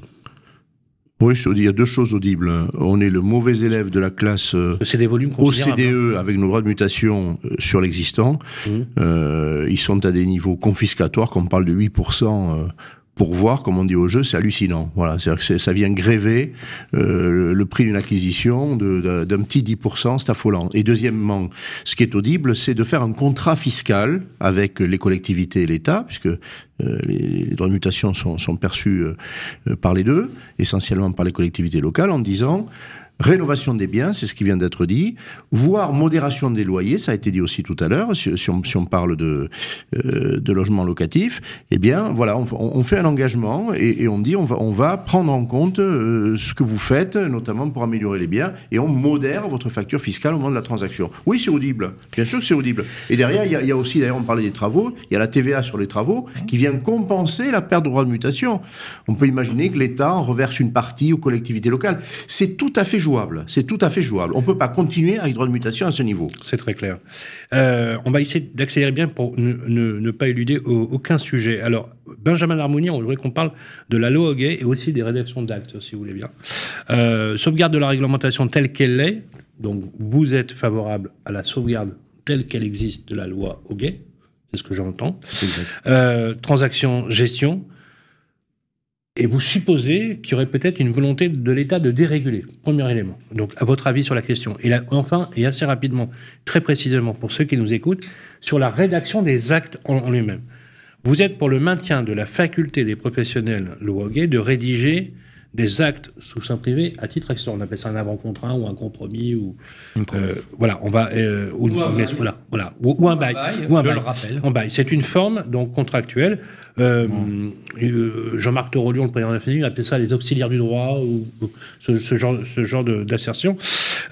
Oui, il y a deux choses audibles. On est le mauvais élève de la classe euh, C'est des volumes. OCDE avec nos droits de mutation sur l'existant. Euh, ils sont à des niveaux confiscatoires, qu'on parle de 8% euh, pour voir, comme on dit au jeu, c'est hallucinant. Voilà, c'est-à-dire que ça vient gréver euh, le prix d'une acquisition d'un petit 10%, c'est affolant. Et deuxièmement, ce qui est audible, c'est de faire un contrat fiscal avec les collectivités et l'État, puisque euh, les, droits de mutation sont, perçus euh, par les deux, essentiellement par les collectivités locales, en disant rénovation des biens, c'est ce qui vient d'être dit, voire modération des loyers, ça a été dit aussi tout à l'heure, si, on, parle de, euh, de logement locatif, eh bien voilà, on, fait un engagement et, on dit on va, on va prendre en compte euh, ce que vous faites, notamment pour améliorer les biens, et on modère votre facture fiscale au moment de la transaction. Oui, c'est audible, bien sûr que c'est audible. Et derrière, il y, a, il y a aussi, d'ailleurs, on parlait des travaux, il y a la TVA sur les travaux qui vient compenser la perte de droit de mutation. On peut imaginer que l'État en reverse une partie aux collectivités locales. C'est tout à fait jouable. C'est tout à fait jouable. On ne peut pas continuer avec droit de mutation à ce niveau. C'est très clair. Euh, on va essayer d'accélérer bien pour ne, ne- ne pas éluder au- aucun sujet. Alors, Benjamin Harmonie, on voudrait qu'on parle de la loi Hoguet et aussi des rédactions d'actes, si vous voulez bien. Euh, sauvegarde de la réglementation telle qu'elle est. Donc, vous êtes favorable à la sauvegarde telle qu'elle existe de la loi Hoguet. C'est ce que j'entends. Euh, transaction, gestion. Et vous supposez qu'il y aurait peut-être une volonté de l'État de déréguler. Premier élément. Donc, à votre avis sur la question. Et enfin, et assez rapidement, très précisément pour ceux qui nous écoutent, sur la rédaction des actes en, lui-même. Vous êtes pour le maintien de la faculté des professionnels de rédiger des actes sous sein privé à titre extérieur. On appelle ça un avant-contrat ou un compromis ou Une euh, promesse. voilà, on va euh, ou une Ou un promesse, bail. voilà, voilà, ou, ou un bail, ou un je bail. le rappelle. Bail. C'est une forme donc contractuelle. Euh, euh, Jean-Marc Torolion, le président de la FNU, appelait ça les auxiliaires du droit ou, ou ce, ce genre, ce genre d'assertion.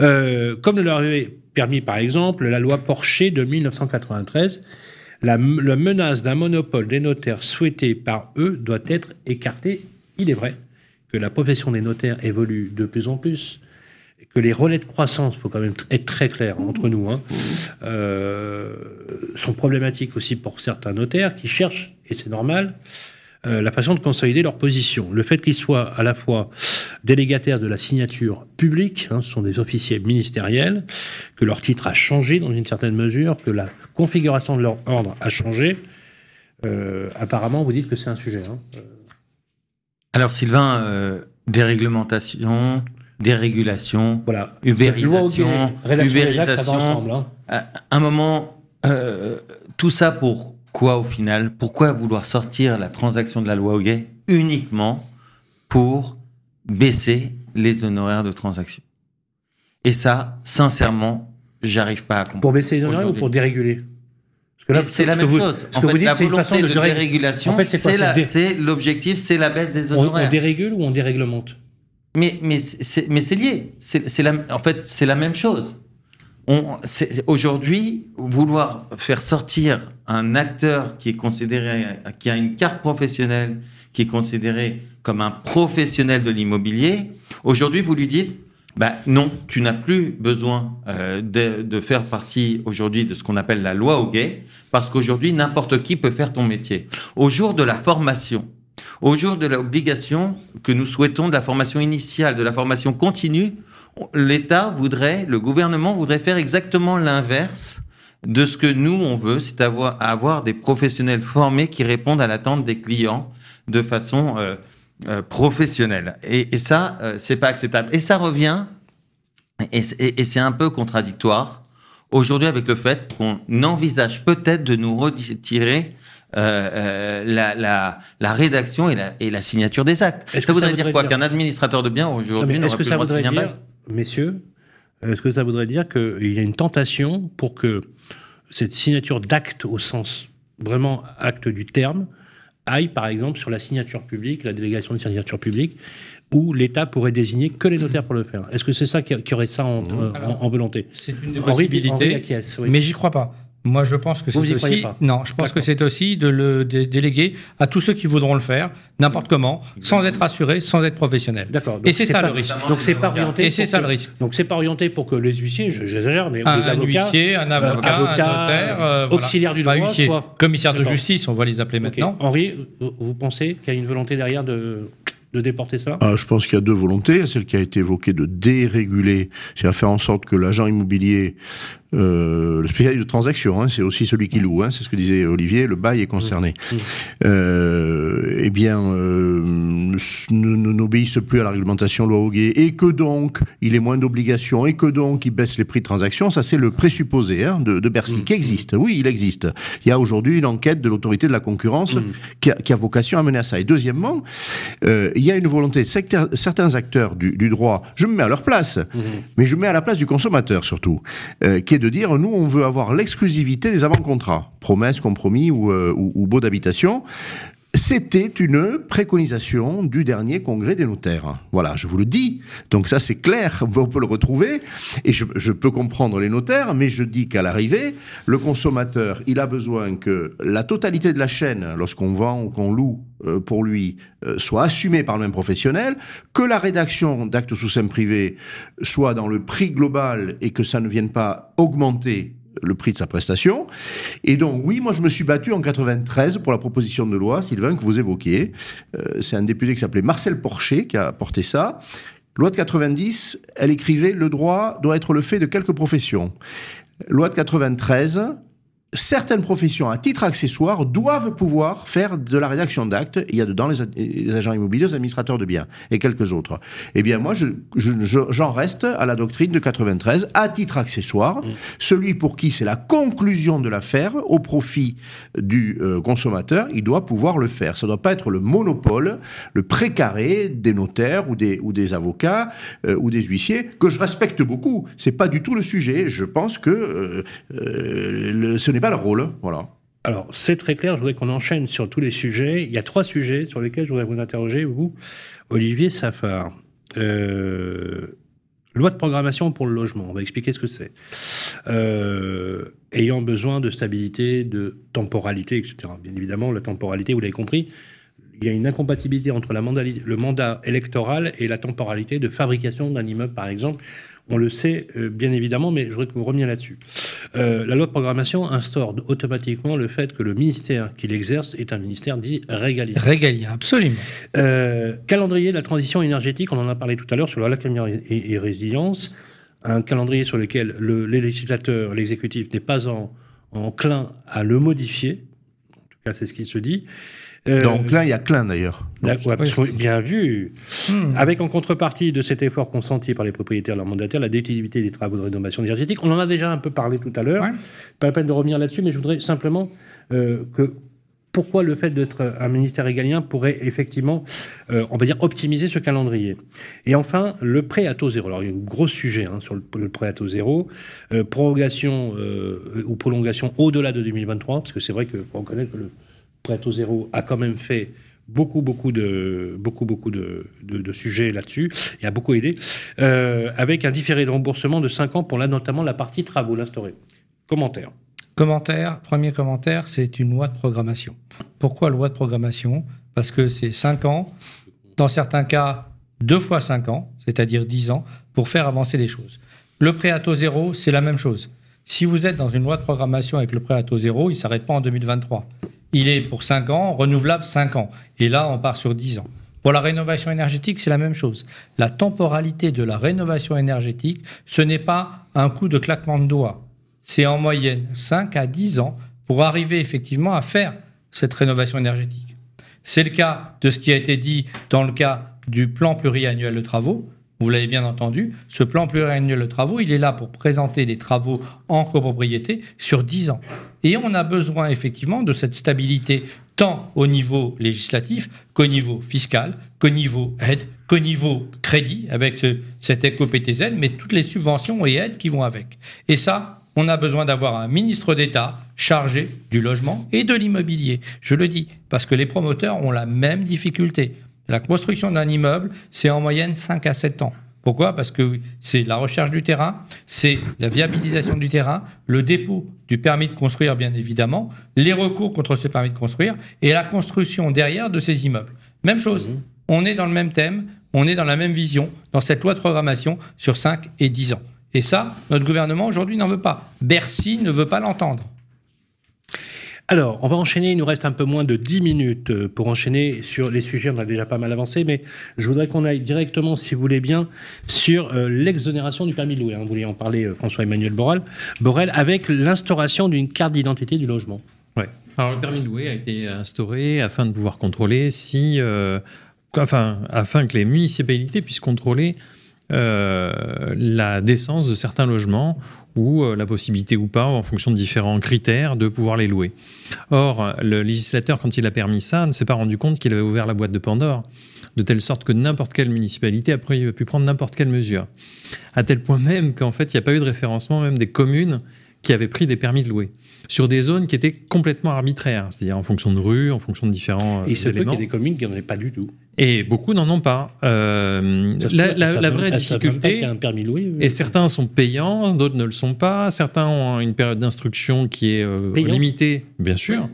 Euh, comme le leur avait permis, par exemple, la loi Porcher de 1993, la, la menace d'un monopole des notaires souhaité par eux doit être écartée. Il est vrai que la profession des notaires évolue de plus en plus, que les relais de croissance, il faut quand même être très clair entre nous, hein, euh, sont problématiques aussi pour certains notaires qui cherchent, et c'est normal, euh, la façon de consolider leur position. Le fait qu'ils soient à la fois délégataires de la signature publique, hein, ce sont des officiers ministériels, que leur titre a changé dans une certaine mesure, que la configuration de leur ordre a changé, euh, apparemment, vous dites que c'est un sujet. hein. Alors Sylvain, euh, déréglementation, dérégulation, voilà. ubérisation, ubérisation. ensemble, hein. À un moment, euh, tout ça pour quoi au final? Pourquoi vouloir sortir la transaction de la loi Hoguet uniquement pour baisser les honoraires de transaction? Et ça, sincèrement, j'arrive pas à comprendre. Pour baisser les honoraires ou pour dérégler Mais c'est la même chose. Ce En que fait, vous dites, la volonté de, de déré- dérégulation, c'est l'objectif, c'est la baisse des On, on honoraires. dérégule ou on déréglemente? Mais, mais c'est lié. En fait, c'est la même chose. Aujourd'hui, vouloir faire sortir un acteur qui est considéré, qui a une carte professionnelle, qui est considéré comme un professionnel de l'immobilier, aujourd'hui, vous lui dites, bah non, tu n'as plus besoin euh, de, faire partie aujourd'hui de ce qu'on appelle la loi au gay, parce qu'aujourd'hui, n'importe qui peut faire ton métier. Au jour de la formation, au jour de l'obligation que nous souhaitons de la formation initiale, de la formation continue, l'État voudrait, le gouvernement voudrait faire exactement l'inverse de ce que nous on veut, c'est avoir, avoir des professionnels formés qui répondent à l'attente des clients de façon euh, euh, professionnelle. Et, et ça, euh, c'est pas acceptable. Et ça revient, et, c'est- et- et c'est un peu contradictoire aujourd'hui avec le fait qu'on envisage peut-être de nous retirer euh, euh, la, la, la rédaction et la, et la signature des actes. Ça voudrait dire quoi dire- Qu'un administrateur de biens aujourd'hui n'aurait Est-ce plus que le ça droit de voudrait signer un dire, bail messieurs, est-ce que ça voudrait dire qu'il y a une tentation pour que cette signature d'acte au sens vraiment acte du terme aille par exemple sur la signature publique, la délégation de signature publique, où l'État pourrait désigner que les notaires pour le faire Est-ce que c'est ça qui, aurait ça en, en- en volonté C'est une des Henri- Henri possibilités. acquiesce, oui. Mais j'y crois pas. Moi, je pense que c'est aussi. pas Non, je pense que c'est aussi de le dé- déléguer à tous ceux qui voudront le faire, n'importe comment, sans être assurés, sans être professionnels. D'accord. Et c'est ça pas- le risque. Donc c'est pas orienté. Et c'est pour ça que- le risque. Donc c'est pas orienté pour que les huissiers, je- j'exagère, mais Un, les un avocats, huissier, un avocat, avocat, un notaire, euh, voilà. auxiliaire du Enfin, droit, huissier, quoi. commissaire de justice, on va les appeler Ok. maintenant. Henri, vous- vous pensez qu'il y a une volonté derrière de, de déporter ça Ah, je pense qu'il y a deux volontés. Celle qui a été évoquée de déréguler, c'est à faire en sorte que l'agent immobilier, euh, le spécialiste de transaction, hein, c'est aussi celui qui loue, hein, c'est ce que disait Olivier, le bail est concerné, Mmh. euh, eh bien, euh, s- ne- ne- n'obéisse plus à la réglementation loi Hoguet et que donc il ait moins d'obligations et que donc il baisse les prix de transaction, ça c'est le présupposé hein, de, de Bercy, qui existe. Oui, il existe. Il y a aujourd'hui une enquête de l'autorité de la concurrence Mmh. qui, a, qui a vocation à mener à ça. Et deuxièmement, euh, il y a une volonté de secteur- certains acteurs du, du droit, je me mets à leur place, mais je me mets à la place du consommateur surtout, qui est de dire, nous, on veut avoir l'exclusivité des avant-contrats, promesses, compromis ou, euh, baux d'habitation. C'était une préconisation du dernier congrès des notaires. Voilà, je vous le dis. Donc ça, c'est clair, on peut le retrouver. Et je peux comprendre les notaires, mais je dis qu'à l'arrivée, le consommateur, il a besoin que la totalité de la chaîne, lorsqu'on vend ou qu'on loue euh, pour lui, euh, soit assumée par le même professionnel, que la rédaction d'actes sous seing privé soit dans le prix global et que ça ne vienne pas augmenter le prix de sa prestation. Et donc, oui, moi, je me suis battu en 93 pour la proposition de loi, Sylvain, que vous évoquiez. Euh, c'est un député qui s'appelait Marcel Porcher qui a porté ça. Loi de 90, elle écrivait le droit doit être le fait de quelques professions. Loi de 93, certaines professions à titre accessoire doivent pouvoir faire de la rédaction d'actes. Il y a dedans les, les agents immobiliers, les administrateurs de biens et quelques autres. Eh bien, moi, je, je- je- j'en reste à la doctrine de 93, à titre accessoire. Celui pour qui c'est la conclusion de l'affaire au profit du euh, consommateur, il doit pouvoir le faire. Ça ne doit pas être le monopole, le précaré des notaires ou des, ou des avocats euh, ou des huissiers, que je respecte beaucoup. C'est pas du tout le sujet. Je pense que euh, euh, le- ce pas le rôle. Voilà. Alors, c'est très clair, je voudrais qu'on enchaîne sur tous les sujets. Il y a trois sujets sur lesquels je voudrais vous interroger, vous, Olivier Safar. Euh, loi de programmation pour le logement, on va expliquer ce que c'est. Euh, ayant besoin de stabilité, de temporalité, etc. Bien évidemment, la temporalité, vous l'avez compris, il y a une incompatibilité entre le mandat électoral et la temporalité de fabrication d'un immeuble, par exemple. On le sait euh, bien évidemment, mais je voudrais que vous reveniez là-dessus. Euh, la loi de programmation instaure automatiquement le fait que le ministère qui l'exerce est un ministère dit régalien. Régalien, absolument. Euh, calendrier de la transition énergétique, on en a parlé tout à l'heure sur la loi et, et résilience, un calendrier sur lequel le, les législateurs, l'exécutif n'est pas en, enclin à le modifier. En tout cas, c'est ce qui se dit. Euh, Donc là, il y a Klein d'ailleurs. Bien vu. Hmm. Avec en contrepartie de cet effort consenti par les propriétaires et leurs mandataires, la déutilité des travaux de rénovation énergétique. On en a déjà un peu parlé tout à l'heure. Ouais. Pas la peine de revenir là-dessus, mais je voudrais simplement euh, que pourquoi le fait d'être un ministère régalien pourrait effectivement, euh, on va dire, optimiser ce calendrier? Et enfin, le prêt à taux zéro. Alors, il y a un gros sujet hein, sur le, le prêt à taux zéro. Euh, prorogation euh, ou prolongation au-delà de 2023, parce que c'est vrai que faut reconnaître que le prêt taux zéro a quand même fait beaucoup, beaucoup de, beaucoup, beaucoup de- de sujets là-dessus et a beaucoup aidé, euh, avec un différé de remboursement de 5 ans pour là, notamment la partie travaux, l'instaurer. Commentaire. Commentaire, premier commentaire, c'est une loi de programmation. Pourquoi loi de programmation? Parce que c'est 5 ans, dans certains cas, deux fois 5 ans, c'est-à-dire 10 ans, pour faire avancer les choses. Le prêt à taux zéro, c'est la même chose. Si vous êtes dans une loi de programmation avec le prêt à taux zéro, il ne s'arrête pas en 2023. Il est pour 5 ans, renouvelable 5 ans. Et là, on part sur 10 ans. Pour la rénovation énergétique, c'est la même chose. La temporalité de la rénovation énergétique, ce n'est pas un coup de claquement de doigts. C'est en moyenne 5 à 10 ans pour arriver effectivement à faire cette rénovation énergétique. C'est le cas de ce qui a été dit dans le cas du plan pluriannuel de travaux. Vous l'avez bien entendu, ce plan pluriannuel de travaux, il est là pour présenter des travaux en copropriété sur 10 ans. Et on a besoin effectivement de cette stabilité tant au niveau législatif qu'au niveau fiscal, qu'au niveau aide, qu'au niveau crédit avec ce, cet éco-PTZ, mais toutes les subventions et aides qui vont avec. Et ça, on a besoin d'avoir un ministre d'État chargé du logement et de l'immobilier. Je le dis parce que les promoteurs ont la même difficulté. La construction d'un immeuble, c'est en moyenne 5 à 7 ans. Pourquoi? Parce que c'est la recherche du terrain, c'est la viabilisation du terrain, le dépôt du permis de construire, bien évidemment, les recours contre ce permis de construire et la construction derrière de ces immeubles. Même chose, on est dans le même thème, on est dans la même vision, dans cette loi de programmation sur 5 et 10 ans. Et ça, notre gouvernement aujourd'hui n'en veut pas. Bercy ne veut pas l'entendre. Alors, on va enchaîner, il nous reste un peu moins de 10 minutes euh, pour enchaîner sur les sujets, on a déjà pas mal avancé, mais je voudrais qu'on aille directement, si vous voulez bien, sur euh, l'exonération du permis de louer. hein. Vous vouliez en parler, euh, François-Emmanuel Borel, Borel, avec l'instauration d'une carte d'identité du logement. Ouais. Alors le permis de louer a été instauré afin de pouvoir contrôler si, enfin, afin que les municipalités puissent contrôler euh, la décence de certains logements ou euh, la possibilité ou pas, en fonction de différents critères, de pouvoir les louer. Or, le législateur, quand il a permis ça, ne s'est pas rendu compte qu'il avait ouvert la boîte de Pandore, de telle sorte que n'importe quelle municipalité a pu prendre n'importe quelle mesure. À tel point même qu'en fait, il n'y a pas eu de référencement même des communes qui avaient pris des permis de louer sur des zones qui étaient complètement arbitraires, c'est-à-dire en fonction de rues, en fonction de différents Et il euh, peut qu'il y éléments. ait des communes qui n'en aient pas du tout. Et beaucoup n'en ont pas. Euh, la, la- la vraie y difficulté, a un permis louer. euh, et certains sont payants, d'autres ne le sont pas. Certains ont une période d'instruction qui est euh, limitée, bien sûr,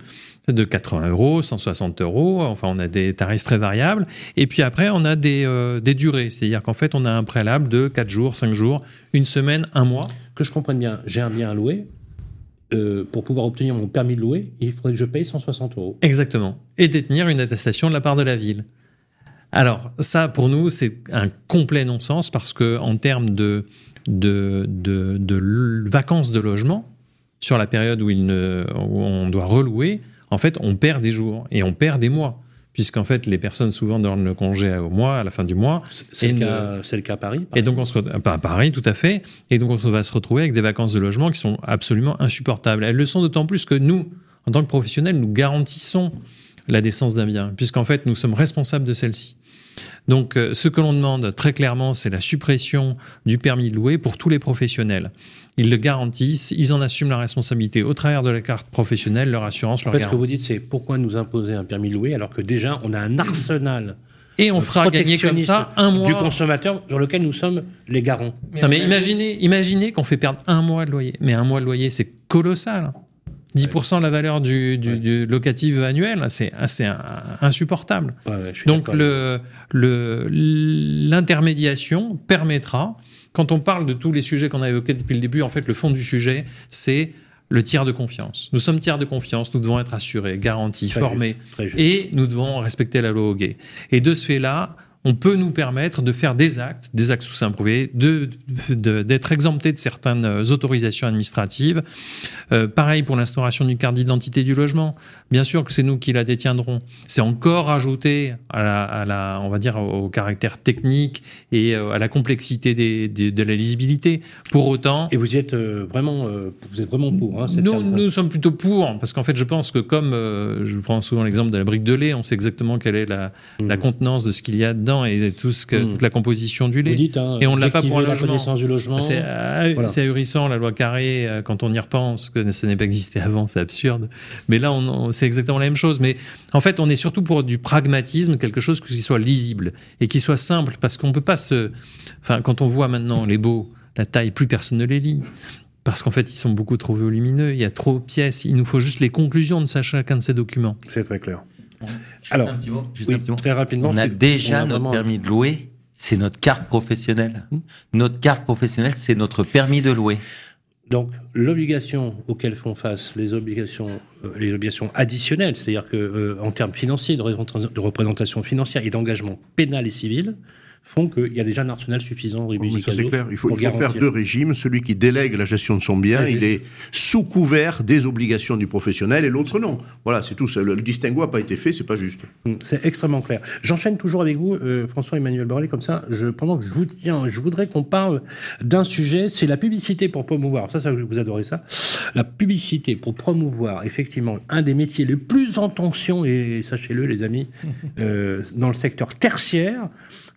de 80 euros, 160 euros. Enfin, on a des tarifs très variables. Et puis après, on a des, euh, des durées. C'est-à-dire qu'en fait, on a un préalable de 4 jours, 5 jours, une semaine, un mois. Que je comprenne bien, j'ai un bien à louer. euh, pour pouvoir obtenir mon permis de louer, il faudrait que je paye 160 euros. Exactement. Et détenir une attestation de la part de la ville. Alors, ça, pour nous, c'est un complet non-sens parce que en termes de, de, de, de vacances de logement, sur la période où, il ne, où on doit relouer, en fait, on perd des jours et on perd des mois. Puisqu'en fait, les personnes souvent donnent le congé au mois, à la fin du mois. C'est le, ne- cas- c'est le cas à Paris. par Et donc, on se pas à Paris, tout à fait. Et donc, on va se retrouver avec des vacances de logement qui sont absolument insupportables. Elles le sont d'autant plus que nous, en tant que professionnels, nous garantissons la décence d'un bien, puisqu'en fait, nous sommes responsables de celle-ci. Donc, euh, ce que l'on demande très clairement, c'est la suppression du permis de louer pour tous les professionnels. Ils le garantissent, ils en assument la responsabilité au travers de la carte professionnelle, leur assurance, leur Parce que vous dites, c'est pourquoi nous imposer un permis de louer alors que déjà on a un arsenal Et on fera gagner comme ça un mois. du consommateur sur lequel nous sommes les garants. Non, mais imaginez, imaginez qu'on fait perdre un mois de loyer. Mais un mois de loyer, c'est colossal. 10% de la valeur du, du, Ouais. du locatif annuel, c'est insupportable. Ouais, ouais, Donc d'accord. le- le- l'intermédiation permettra, quand on parle de tous les sujets qu'on a évoqués depuis le début, en fait, le fond du sujet, c'est le tiers de confiance. Nous sommes tiers de confiance, nous devons être assurés, garantis, Très formés, juste, très juste. et nous devons respecter la loi au gay. Et de ce fait-là, on peut nous permettre de faire des actes, des actes sous improuvé, de, de- d'être exempté de certaines euh, autorisations administratives. Euh, pareil pour l'instauration d'une carte d'identité du logement. Bien sûr que c'est nous qui la détiendrons. C'est encore ajouté à la, à la- on va dire, au caractère technique et euh, à la complexité des- des- de la lisibilité. Pour autant, Et vous y êtes vraiment, vous êtes vraiment pour hein, cette nous, carte. nous sommes plutôt pour, parce qu'en fait, je pense que comme euh, je prends souvent l'exemple de la brique de lait, on sait exactement quelle est la, Mm. la contenance de ce qu'il y a dedans et tout ce que, Mm. toute la composition du lait. dites, hein, Et on ne l'a pas pour un logement. du logement. C'est Voilà. c'est ahurissant la loi Carré euh, quand on y repense, que ça n'est pas existé avant, c'est absurde. Mais là, on, on- c'est exactement la même chose. Mais en fait, on est surtout pour du pragmatisme, quelque chose qui soit lisible et qui soit simple, parce qu'on peut pas se. Enfin, quand on voit maintenant les beaux, la taille, plus personne ne les lit. Parce qu'en fait, ils sont beaucoup trop volumineux, il y a trop de pièces, il nous faut juste les conclusions de chacun de ces documents. C'est très clair. Juste Alors, un petit mot. juste Oui, un petit mot. très rapidement. On a déjà on a notre permis de louer. C'est notre carte professionnelle. Notre carte professionnelle, c'est notre permis de louer. Donc, l'obligation auquel font face les obligations, euh, les obligations additionnelles, c'est-à-dire que euh, en termes financiers, de représentation financière et d'engagement pénal et civil, font qu'il y a déjà un arsenal suffisant. Oui, mais ça c'est clair. Il faut, il faut faire deux régimes. Celui qui délègue la gestion de son bien, il est sous couvert des obligations du professionnel et l'autre non. Voilà, c'est tout. Le, le distinguo n'a pas été fait, c'est pas juste. Mm, C'est extrêmement clair. J'enchaîne toujours avec vous, euh, François-Emmanuel Borrelli, comme ça, je, pendant que je vous tiens, je voudrais qu'on parle d'un sujet, c'est la publicité pour promouvoir, ça, ça, vous adorez ça, la publicité pour promouvoir, effectivement, un des métiers les plus en tension, et sachez-le, les amis, euh, dans le secteur tertiaire,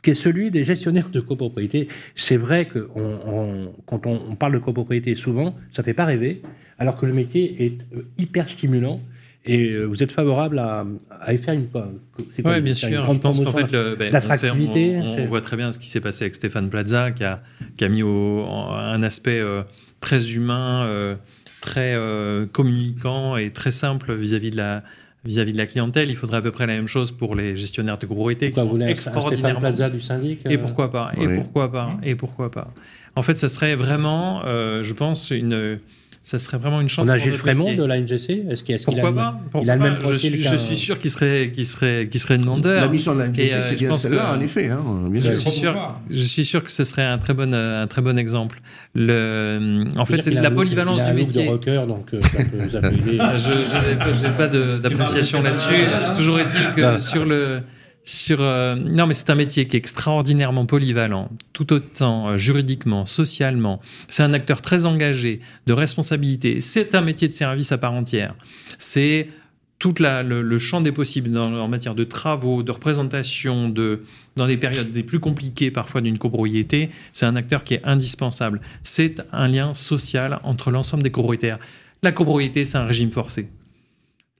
qui est celui des gestionnaires de copropriété. C'est vrai que on- on- quand on, on parle de copropriété, souvent, ça fait pas rêver, alors que le métier est euh, hyper stimulant. Et euh, vous êtes favorable à, à y faire une, Oui, bien une sûr. grande Je pense qu'en fait, le, ben, l'attractivité, on, voit très bien ce qui s'est passé avec Stéphane Plaza, qui a, qui a mis au, un aspect euh, très humain, euh, très euh, communicant et très simple vis-à-vis de la vis-à-vis de la clientèle. Il faudrait à peu près la même chose pour les gestionnaires de copropriété qui sont extraordinairement Plaza du syndic et pourquoi pas Et Oui. pourquoi pas Et pourquoi pas En fait, ça serait vraiment, euh, je pense, une, ça serait vraiment une chance. On a Gilles Frémont de la NGC Est-ce qu'il Pourquoi le- pas Pourquoi il a le même je profil suis, qu'un- je suis sûr qu'il serait, qu'il serait, qu'il serait demandeur. La mission de la NGC, euh, c'est je bien pense celle-là, que- en effet. hein, bien Je sûr. suis, sûr, je suis sûr que ce serait un très bon, euh, un très bon exemple. Le, en Je fait, la polyvalence il a un du métier. de rocker, donc euh, ça peut vous appeler. Je n'ai pas, d'appréciation là-dessus. Toujours est-il que sur le. Euh, non, mais c'est un métier qui est extraordinairement polyvalent, tout autant euh, juridiquement, socialement. C'est un acteur très engagé, de responsabilité. C'est un métier de service à part entière. C'est tout le, le champ des possibles en matière de travaux, de représentation, de, dans des périodes les plus compliquées parfois d'une copropriété. C'est un acteur qui est indispensable. C'est un lien social entre l'ensemble des copropriétaires. La copropriété, c'est un régime forcé.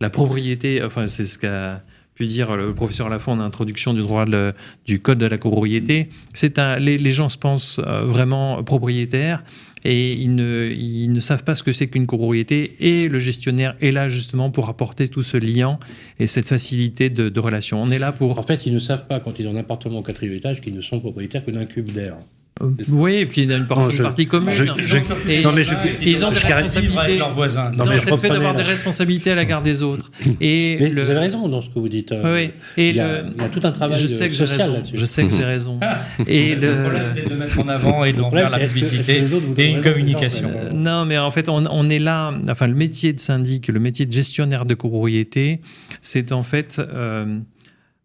La propriété, enfin, c'est ce qu'a pu dire le professeur Lafont en introduction du droit du code de la copropriété. C'est un, les, les gens se pensent euh, vraiment propriétaires et ils ne, ils ne savent pas ce que c'est qu'une copropriété et le gestionnaire est là justement pour apporter tout ce lien et cette facilité de, de relation. On est là pour En fait, ils ne savent pas, quand ils ont un appartement au quatrième étage, qu'ils ne sont propriétaires que d'un cube d'air. Oui, et puis il y a une Non, je- partie commune. je- je- et, non, mais je- et ils ont des responsabilités. avec leurs voisins. Non, Non, mais le fait d'avoir des responsabilités à l'égard des autres. Et Mais le- vous avez raison dans ce que vous dites. euh, Oui. Et il, y a, le- il y a tout un travail je sais que social là-dessus. Je sais que j'ai raison. Et Le problème, le, c'est de le mettre en avant et de en problème, faire la publicité que et une communication. Euh, non, mais en fait, on, on est là. Enfin, le métier de syndic, le métier de gestionnaire de copropriété, c'est en fait euh,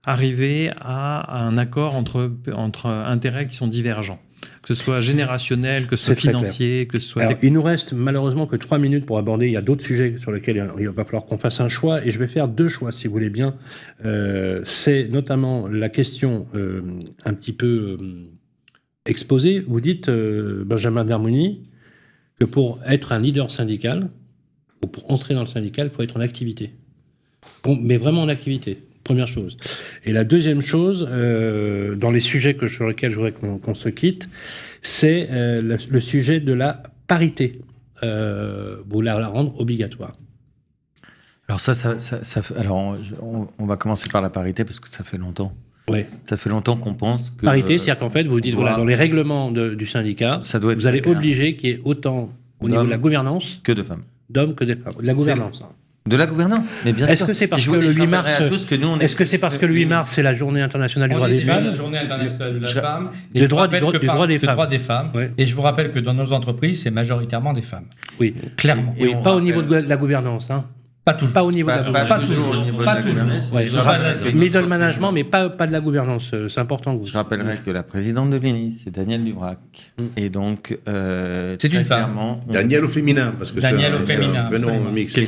arriver à un accord entre, entre intérêts qui sont divergents. Que ce soit générationnel, que ce soit financier, que ce soit. Alors, il nous reste malheureusement que trois minutes pour aborder. Il y a d'autres sujets sur lesquels il va falloir qu'on fasse un choix, et je vais faire deux choix, si vous voulez bien. Euh, c'est notamment la question euh, un petit peu euh, exposée. Vous dites, Benjamin Dermouni, que pour être un leader syndical, ou pour entrer dans le syndical, il faut être en activité. Bon, mais vraiment en activité. Première chose. Et la deuxième chose, euh, dans les sujets que, sur lesquels je voudrais qu'on se quitte, c'est euh, le, le sujet de la parité. Euh, vous la, la rendre obligatoire. Alors ça, ça, ça- alors on, va commencer par la parité parce que ça fait longtemps. Oui. Ça fait longtemps qu'on pense que Parité, c'est-à-dire qu'en fait, vous dites, doit- voilà, dans les règlements de- du syndicat, ça doit être vous allez obliger qu'il y ait autant, au niveau de la gouvernance, que de femmes. d'hommes que des femmes. De la gouvernance. Hein. De la gouvernance, mais bien Est-ce sûr. que c'est parce Je que le je 8 mars, Est-ce que c'est parce que le 8 mars, c'est la journée internationale du droit des femmes la journée internationale de la femme. des Et je vous droits- rappelle des femmes. Et je vous rappelle que dans nos entreprises, c'est majoritairement des femmes. Oui, Clairement. Et oui pas au niveau de la gouvernance. Pas toujours. Pas au niveau Pas, de la pas gouvernance. toujours toujours, au niveau pas de la gouvernance. Ouais, Middle management, mais pas, pas de la gouvernance. euh, C'est important. vous- Je rappellerai que la présidente de l'UNI, c'est Danielle Dubrac. Mm. Et donc, euh, C'est une femme. clairement, on- Daniel au féminin, parce que Daniel c'est au féminin, un. Et c'est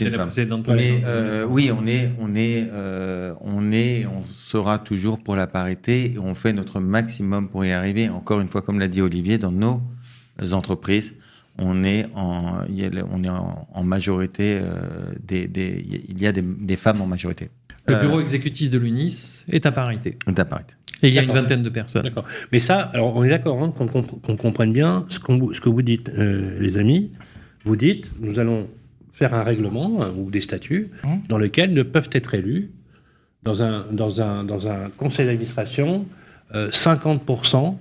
une femme. Mais euh, oui, on est, on est, euh, on est, on sera toujours pour la parité et on fait notre maximum pour y arriver. Encore une fois, comme l'a dit Olivier, dans nos entreprises, on est en, il y a le- on est en, en majorité euh, des, des- il y a des, des femmes en majorité. Le Euh, bureau exécutif de l'UNIS est à parité. de la parité. Et il y a une vingtaine de personnes. D'accord. Mais ça, alors on est d'accord, hein, qu'on compre- qu'on comprenne bien ce, que vous dites, euh, les amis. Vous dites, nous allons faire un règlement euh, ou des statuts Hum. dans lesquels ne peuvent être élus dans un, dans un, dans un conseil d'administration euh, 50%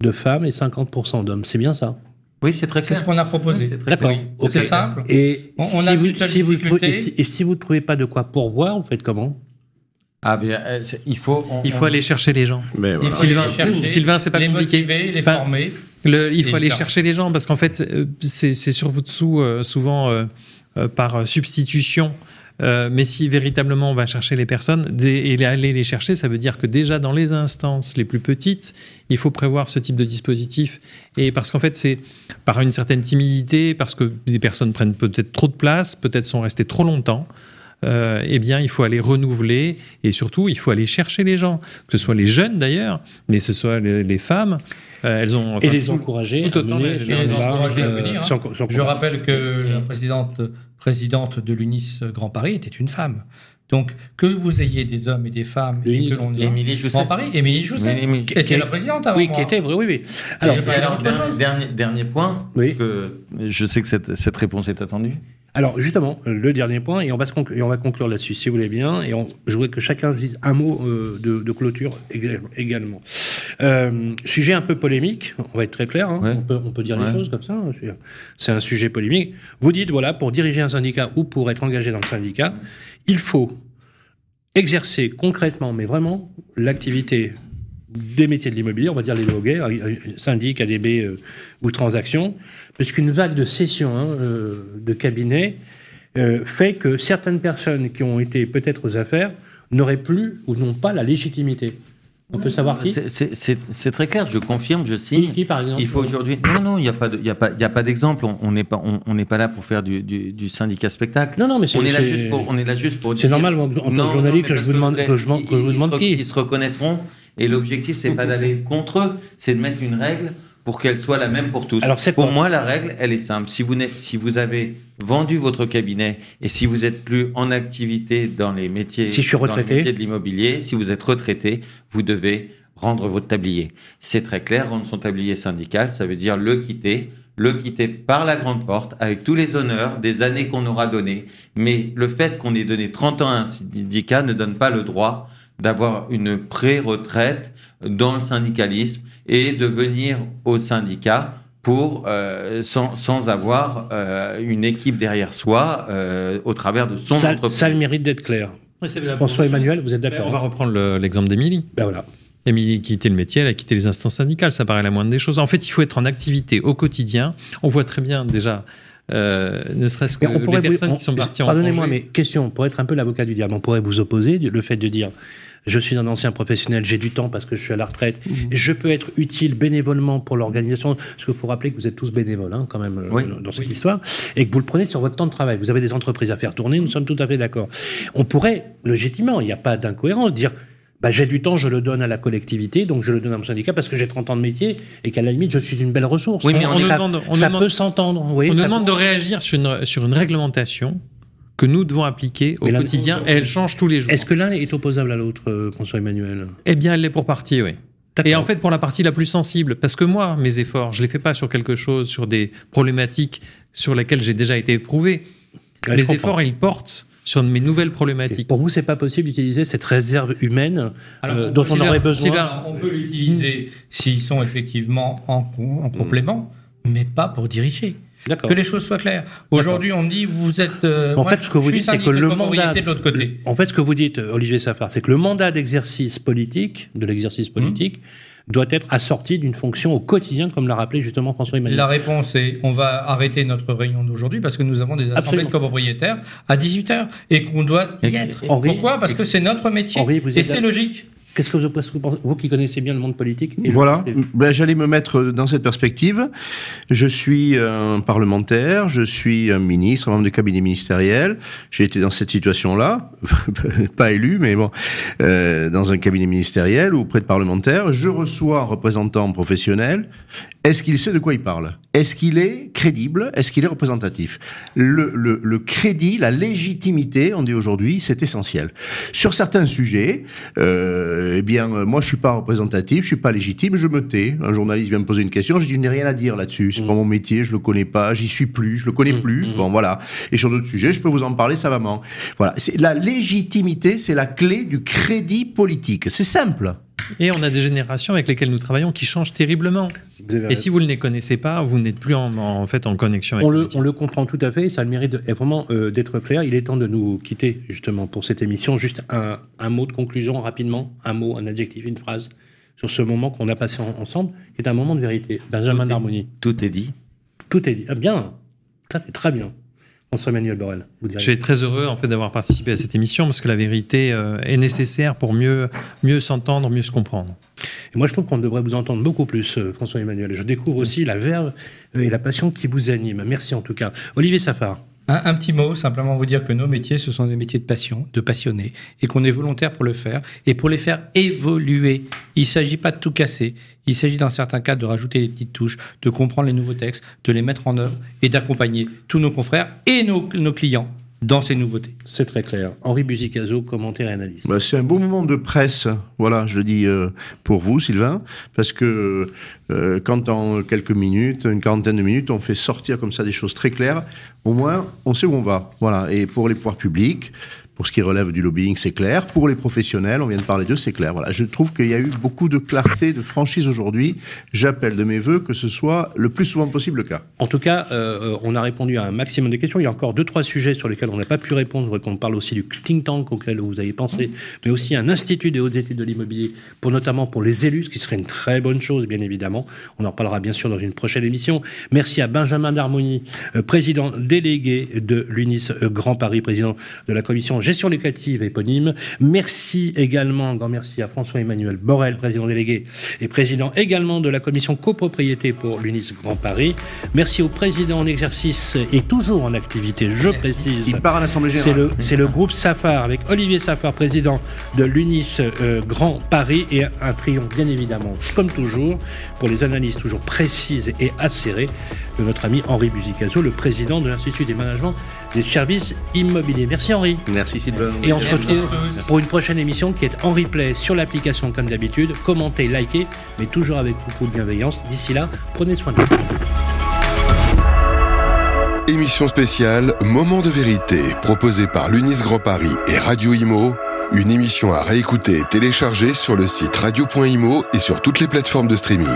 de femmes et 50% d'hommes. C'est bien ça? Oui, c'est très C'est clair. ce qu'on a proposé. Oui, c'est D'accord. C'est simple. Et On- on si a vous, si trouvez- et si, et si vous ne trouvez pas de quoi pourvoir, vous faites comment? Ah bien, euh, c'est- il faut. on- Il faut on- aller chercher les gens. Mais voilà. Sylvain, Sylvain, c'est pas les compliqué. motiver, les Enfin, former. Le- il faut le aller faire. chercher les gens parce qu'en fait, euh, c'est c'est surtout euh, souvent euh, euh, par substitution. Euh, mais si véritablement on va chercher les personnes et aller les chercher, ça veut dire que déjà dans les instances les plus petites, il faut prévoir ce type de dispositif. Et parce qu'en fait, c'est par une certaine timidité, parce que des personnes prennent peut-être trop de place, peut-être sont restées trop longtemps. euh, eh bien, il faut aller renouveler et surtout, il faut aller chercher les gens, que ce soit les jeunes d'ailleurs, mais ce soit les femmes. Euh, elles ont Et enfin, les tout- encourager tout à autant les- les le débat, encourager à venir, hein. sans Je rappelle que Et- la présidente, présidente de l'UNIS Grand Paris était une femme. Donc, que vous ayez des hommes et des femmes, et Oui, que l'on ait Émilie Jousset. Grand Paris, Émilie Jousset, Émilie- qui était la présidente avant Oui, moi. qui était, oui, oui. oui. Alors, Alors, Et dernier, dernier, point, Oui. parce que je sais que cette, cette réponse est attendue. Alors justement, le dernier point, et on va, se conclure, et on va conclure là-dessus, si vous voulez bien, et on, je voudrais que chacun se dise un mot euh, de, de clôture ég- également. Euh, sujet un peu polémique, on va être très clair, hein, Ouais. on, peut, on peut dire Ouais. les choses comme ça, hein, c'est un sujet polémique. Vous dites, voilà, pour diriger un syndicat ou pour être engagé dans le syndicat, il faut exercer concrètement, mais vraiment, l'activité des métiers de l'immobilier, on va dire les loguets, syndic, ADB euh, ou transactions, parce qu'une vague de cession hein, euh, de cabinets euh, fait que certaines personnes qui ont été peut-être aux affaires n'auraient plus ou n'ont pas la légitimité. On peut savoir qui C'est- très clair, je confirme, je signe. qui, par exemple Il faut aujourd'hui. Non, non, il n'y a pas d'exemple. On- On n'est pas, on, on n'est pas là pour faire du, du, du syndicat spectacle. Non, non, mais c'est On est là juste pour. On est là juste pour. C'est normal, en tant que journaliste, que je vous demande- vous que je demande- que je vous ils- demande ils se- qui. Ils se reconnaîtront. Et l'objectif, c'est pas d'aller contre eux, c'est de mettre une règle pour qu'elle soit la même pour tous. Alors, c'est pour quoi moi, la règle, elle est simple. Si vous, n'êtes- si vous avez vendu votre cabinet et si vous êtes plus en activité dans les métiers, Si je suis dans les métiers de l'immobilier, si vous êtes retraité, vous devez rendre votre tablier. C'est très clair, rendre son tablier syndical, ça veut dire le quitter, le quitter par la grande porte, avec tous les honneurs des années qu'on aura données. Mais le fait qu'on ait donné 30 ans à un syndicat ne donne pas le droit d'avoir une pré-retraite dans le syndicalisme et de venir au syndicat pour euh, sans, sans avoir euh, une équipe derrière soi euh, au travers de son ça, entreprise. ça a le mérite d'être clair. François Emmanuel, vous êtes On d'accord va hein reprendre le- l'exemple d'Émilie. Ben voilà. Émilie a quitté le métier, elle a quitté les instances syndicales, ça paraît la moindre des choses. En fait, il faut être en activité au quotidien. On voit très bien déjà, euh, ne serait-ce que on les pourrait personnes on- qui sont parties en Pardonnez-moi, mais question, pour être un peu l'avocat du diable, on pourrait vous opposer le fait de dire je suis un ancien professionnel, j'ai du temps parce que je suis à la retraite, Mhm. je peux être utile bénévolement pour l'organisation, parce qu'il faut rappeler que vous êtes tous bénévoles hein, quand même euh, Oui. dans cette histoire, et que vous le prenez sur votre temps de travail. Vous avez des entreprises à faire tourner, nous sommes tout à fait d'accord. On pourrait, logiquement, il n'y a pas d'incohérence, dire bah, j'ai du temps, je le donne à la collectivité, donc je le donne à mon syndicat parce que j'ai 30 ans de métier et qu'à la limite, je suis une belle ressource. Oui, mais Ça- on nous ça, demande- on ça nous peut s'entendre. oui, On nous demande de réagir sur une, sur une réglementation que nous devons appliquer au quotidien et elle change tous les jours. Est-ce que l'un est opposable à l'autre, euh, François Emmanuel? Eh bien, elle l'est pour partie, oui. Et en fait, pour la partie la plus sensible, parce que moi, mes efforts, je ne les fais pas sur quelque chose, sur des problématiques sur lesquelles j'ai déjà été éprouvé. Ouais, les efforts, ils portent sur mes nouvelles Et problématiques. Pour vous, c'est pas possible d'utiliser cette réserve humaine euh, dont on aurait besoin. On peut l'utiliser s'ils sont effectivement en, en complément, mais pas pour diriger. Que les choses soient claires. Aujourd'hui, on me dit, vous êtes. Euh, en fait, ce que vous dites, c'est que le mandat. De l'autre côté. En fait, ce que vous dites, Olivier Safar, c'est que le mandat d'exercice politique, de l'exercice politique, mmh. doit être assorti d'une fonction au quotidien, comme l'a rappelé justement François Emmanuel. La réponse est on va arrêter notre réunion d'aujourd'hui parce que nous avons des assemblées de copropriétaires à 18h et qu'on doit y être. Pourquoi? Parce que c'est notre métier et c'est logique. Qu'est-ce que vous, pensez, vous qui connaissez bien le monde politique Voilà, ben, j'allais me mettre dans cette perspective. Je suis un parlementaire, je suis un ministre, un membre de cabinet ministériel. J'ai été dans cette situation-là, pas élu, mais bon, euh, dans un cabinet ministériel ou auprès de parlementaires. Je reçois un représentant professionnel. Est-ce qu'il sait de quoi il parle? Est-ce qu'il est crédible? Est-ce qu'il est représentatif? Le, le, le, crédit, la légitimité, on dit aujourd'hui, c'est essentiel. Sur certains sujets, euh, eh bien, euh, moi, je suis pas représentatif, je suis pas légitime, je me tais. Un journaliste vient me poser une question, je dis, je n'ai rien à dire là-dessus. C'est pas mm. mon métier, je le connais pas, j'y suis plus, je le connais mm. plus. Mm. Bon, voilà. Et sur d'autres sujets, je peux vous en parler savamment. Voilà. C'est la légitimité, c'est la clé du crédit politique. C'est simple. Et on a des générations avec lesquelles nous travaillons qui changent terriblement. Et si vous ne les connaissez pas, vous n'êtes plus en, fait en connexion avec on le, on le comprend tout à fait, ça a le mérite vraiment euh, d'être clair. Il est temps de nous quitter justement pour cette émission. Juste un, un, mot de conclusion rapidement, un mot, un adjectif, une phrase sur ce moment qu'on a passé ensemble, qui est un moment de vérité. Benjamin d'harmonie. Tout est dit. Tout est dit. Ah, bien, ça c'est très bien. François-Emmanuel Borel. Je suis très heureux en fait d'avoir participé à cette émission parce que la vérité euh, est nécessaire pour mieux, mieux s'entendre, mieux se comprendre. Et moi, je trouve qu'on devrait vous entendre beaucoup plus, euh, François-Emmanuel. Je découvre aussi la verve et la passion qui vous anime. Merci en tout cas. Olivier Safar. Un, petit mot, simplement vous dire que nos métiers, ce sont des métiers de passion, de passionnés, et qu'on est volontaire pour le faire, et pour les faire évoluer. Il ne s'agit pas de tout casser, il s'agit dans certains cas de rajouter des petites touches, de comprendre les nouveaux textes, de les mettre en œuvre, et d'accompagner tous nos confrères et nos, nos clients dans ces nouveautés. C'est très clair. Henri Buzicazo, commentaire et analyse. Bah, c'est un beau moment de presse, voilà, je le dis euh, pour vous, Sylvain, parce que euh, quand en quelques minutes, une quarantaine de minutes, on fait sortir comme ça des choses très claires, au moins on sait où on va. Voilà. Et pour les pouvoirs publics, pour ce qui relève du lobbying, c'est clair. Pour les professionnels, on vient de parler d'eux, c'est clair. Voilà. Je trouve qu'il y a eu beaucoup de clarté, de franchise aujourd'hui. J'appelle de mes voeux que ce soit le plus souvent possible le cas. En tout cas, euh, on a répondu à un maximum de questions. Il y a encore deux, trois sujets sur lesquels on n'a pas pu répondre. Qu'on parle aussi du think tank auquel vous avez pensé, mais aussi un institut des hautes études de l'immobilier, pour notamment pour les élus, ce qui serait une très bonne chose, bien évidemment. On en reparlera bien sûr dans une prochaine émission. Merci à Benjamin Darmoni, euh, président délégué de l'UNIS euh, Grand Paris, président de la commission gestion locative éponyme. Merci également, grand merci à François-Emmanuel Borel, président délégué et président également de la commission copropriété pour l'UNIS Grand Paris. Merci au président en exercice et toujours en activité, je précise. Il part à l'Assemblée Générale. C'est le, groupe Safar avec Olivier Safar, président de l'UNIS euh, Grand Paris et un triomphe bien évidemment, comme toujours, pour les analyses toujours précises et acérées de notre ami Henri Buzicazo, le président de l'Institut des managements des services immobiliers. Merci Henri. Merci Sylvain. Et on se retrouve pour une prochaine émission qui est en replay sur l'application comme d'habitude. Commentez, likez, mais toujours avec beaucoup de bienveillance. D'ici là, prenez soin de vous. Émission spéciale Moment de vérité, proposée par l'UNIS Grand Paris et Radio Imo. Une émission à réécouter et télécharger sur le site radio.imo et sur toutes les plateformes de streaming.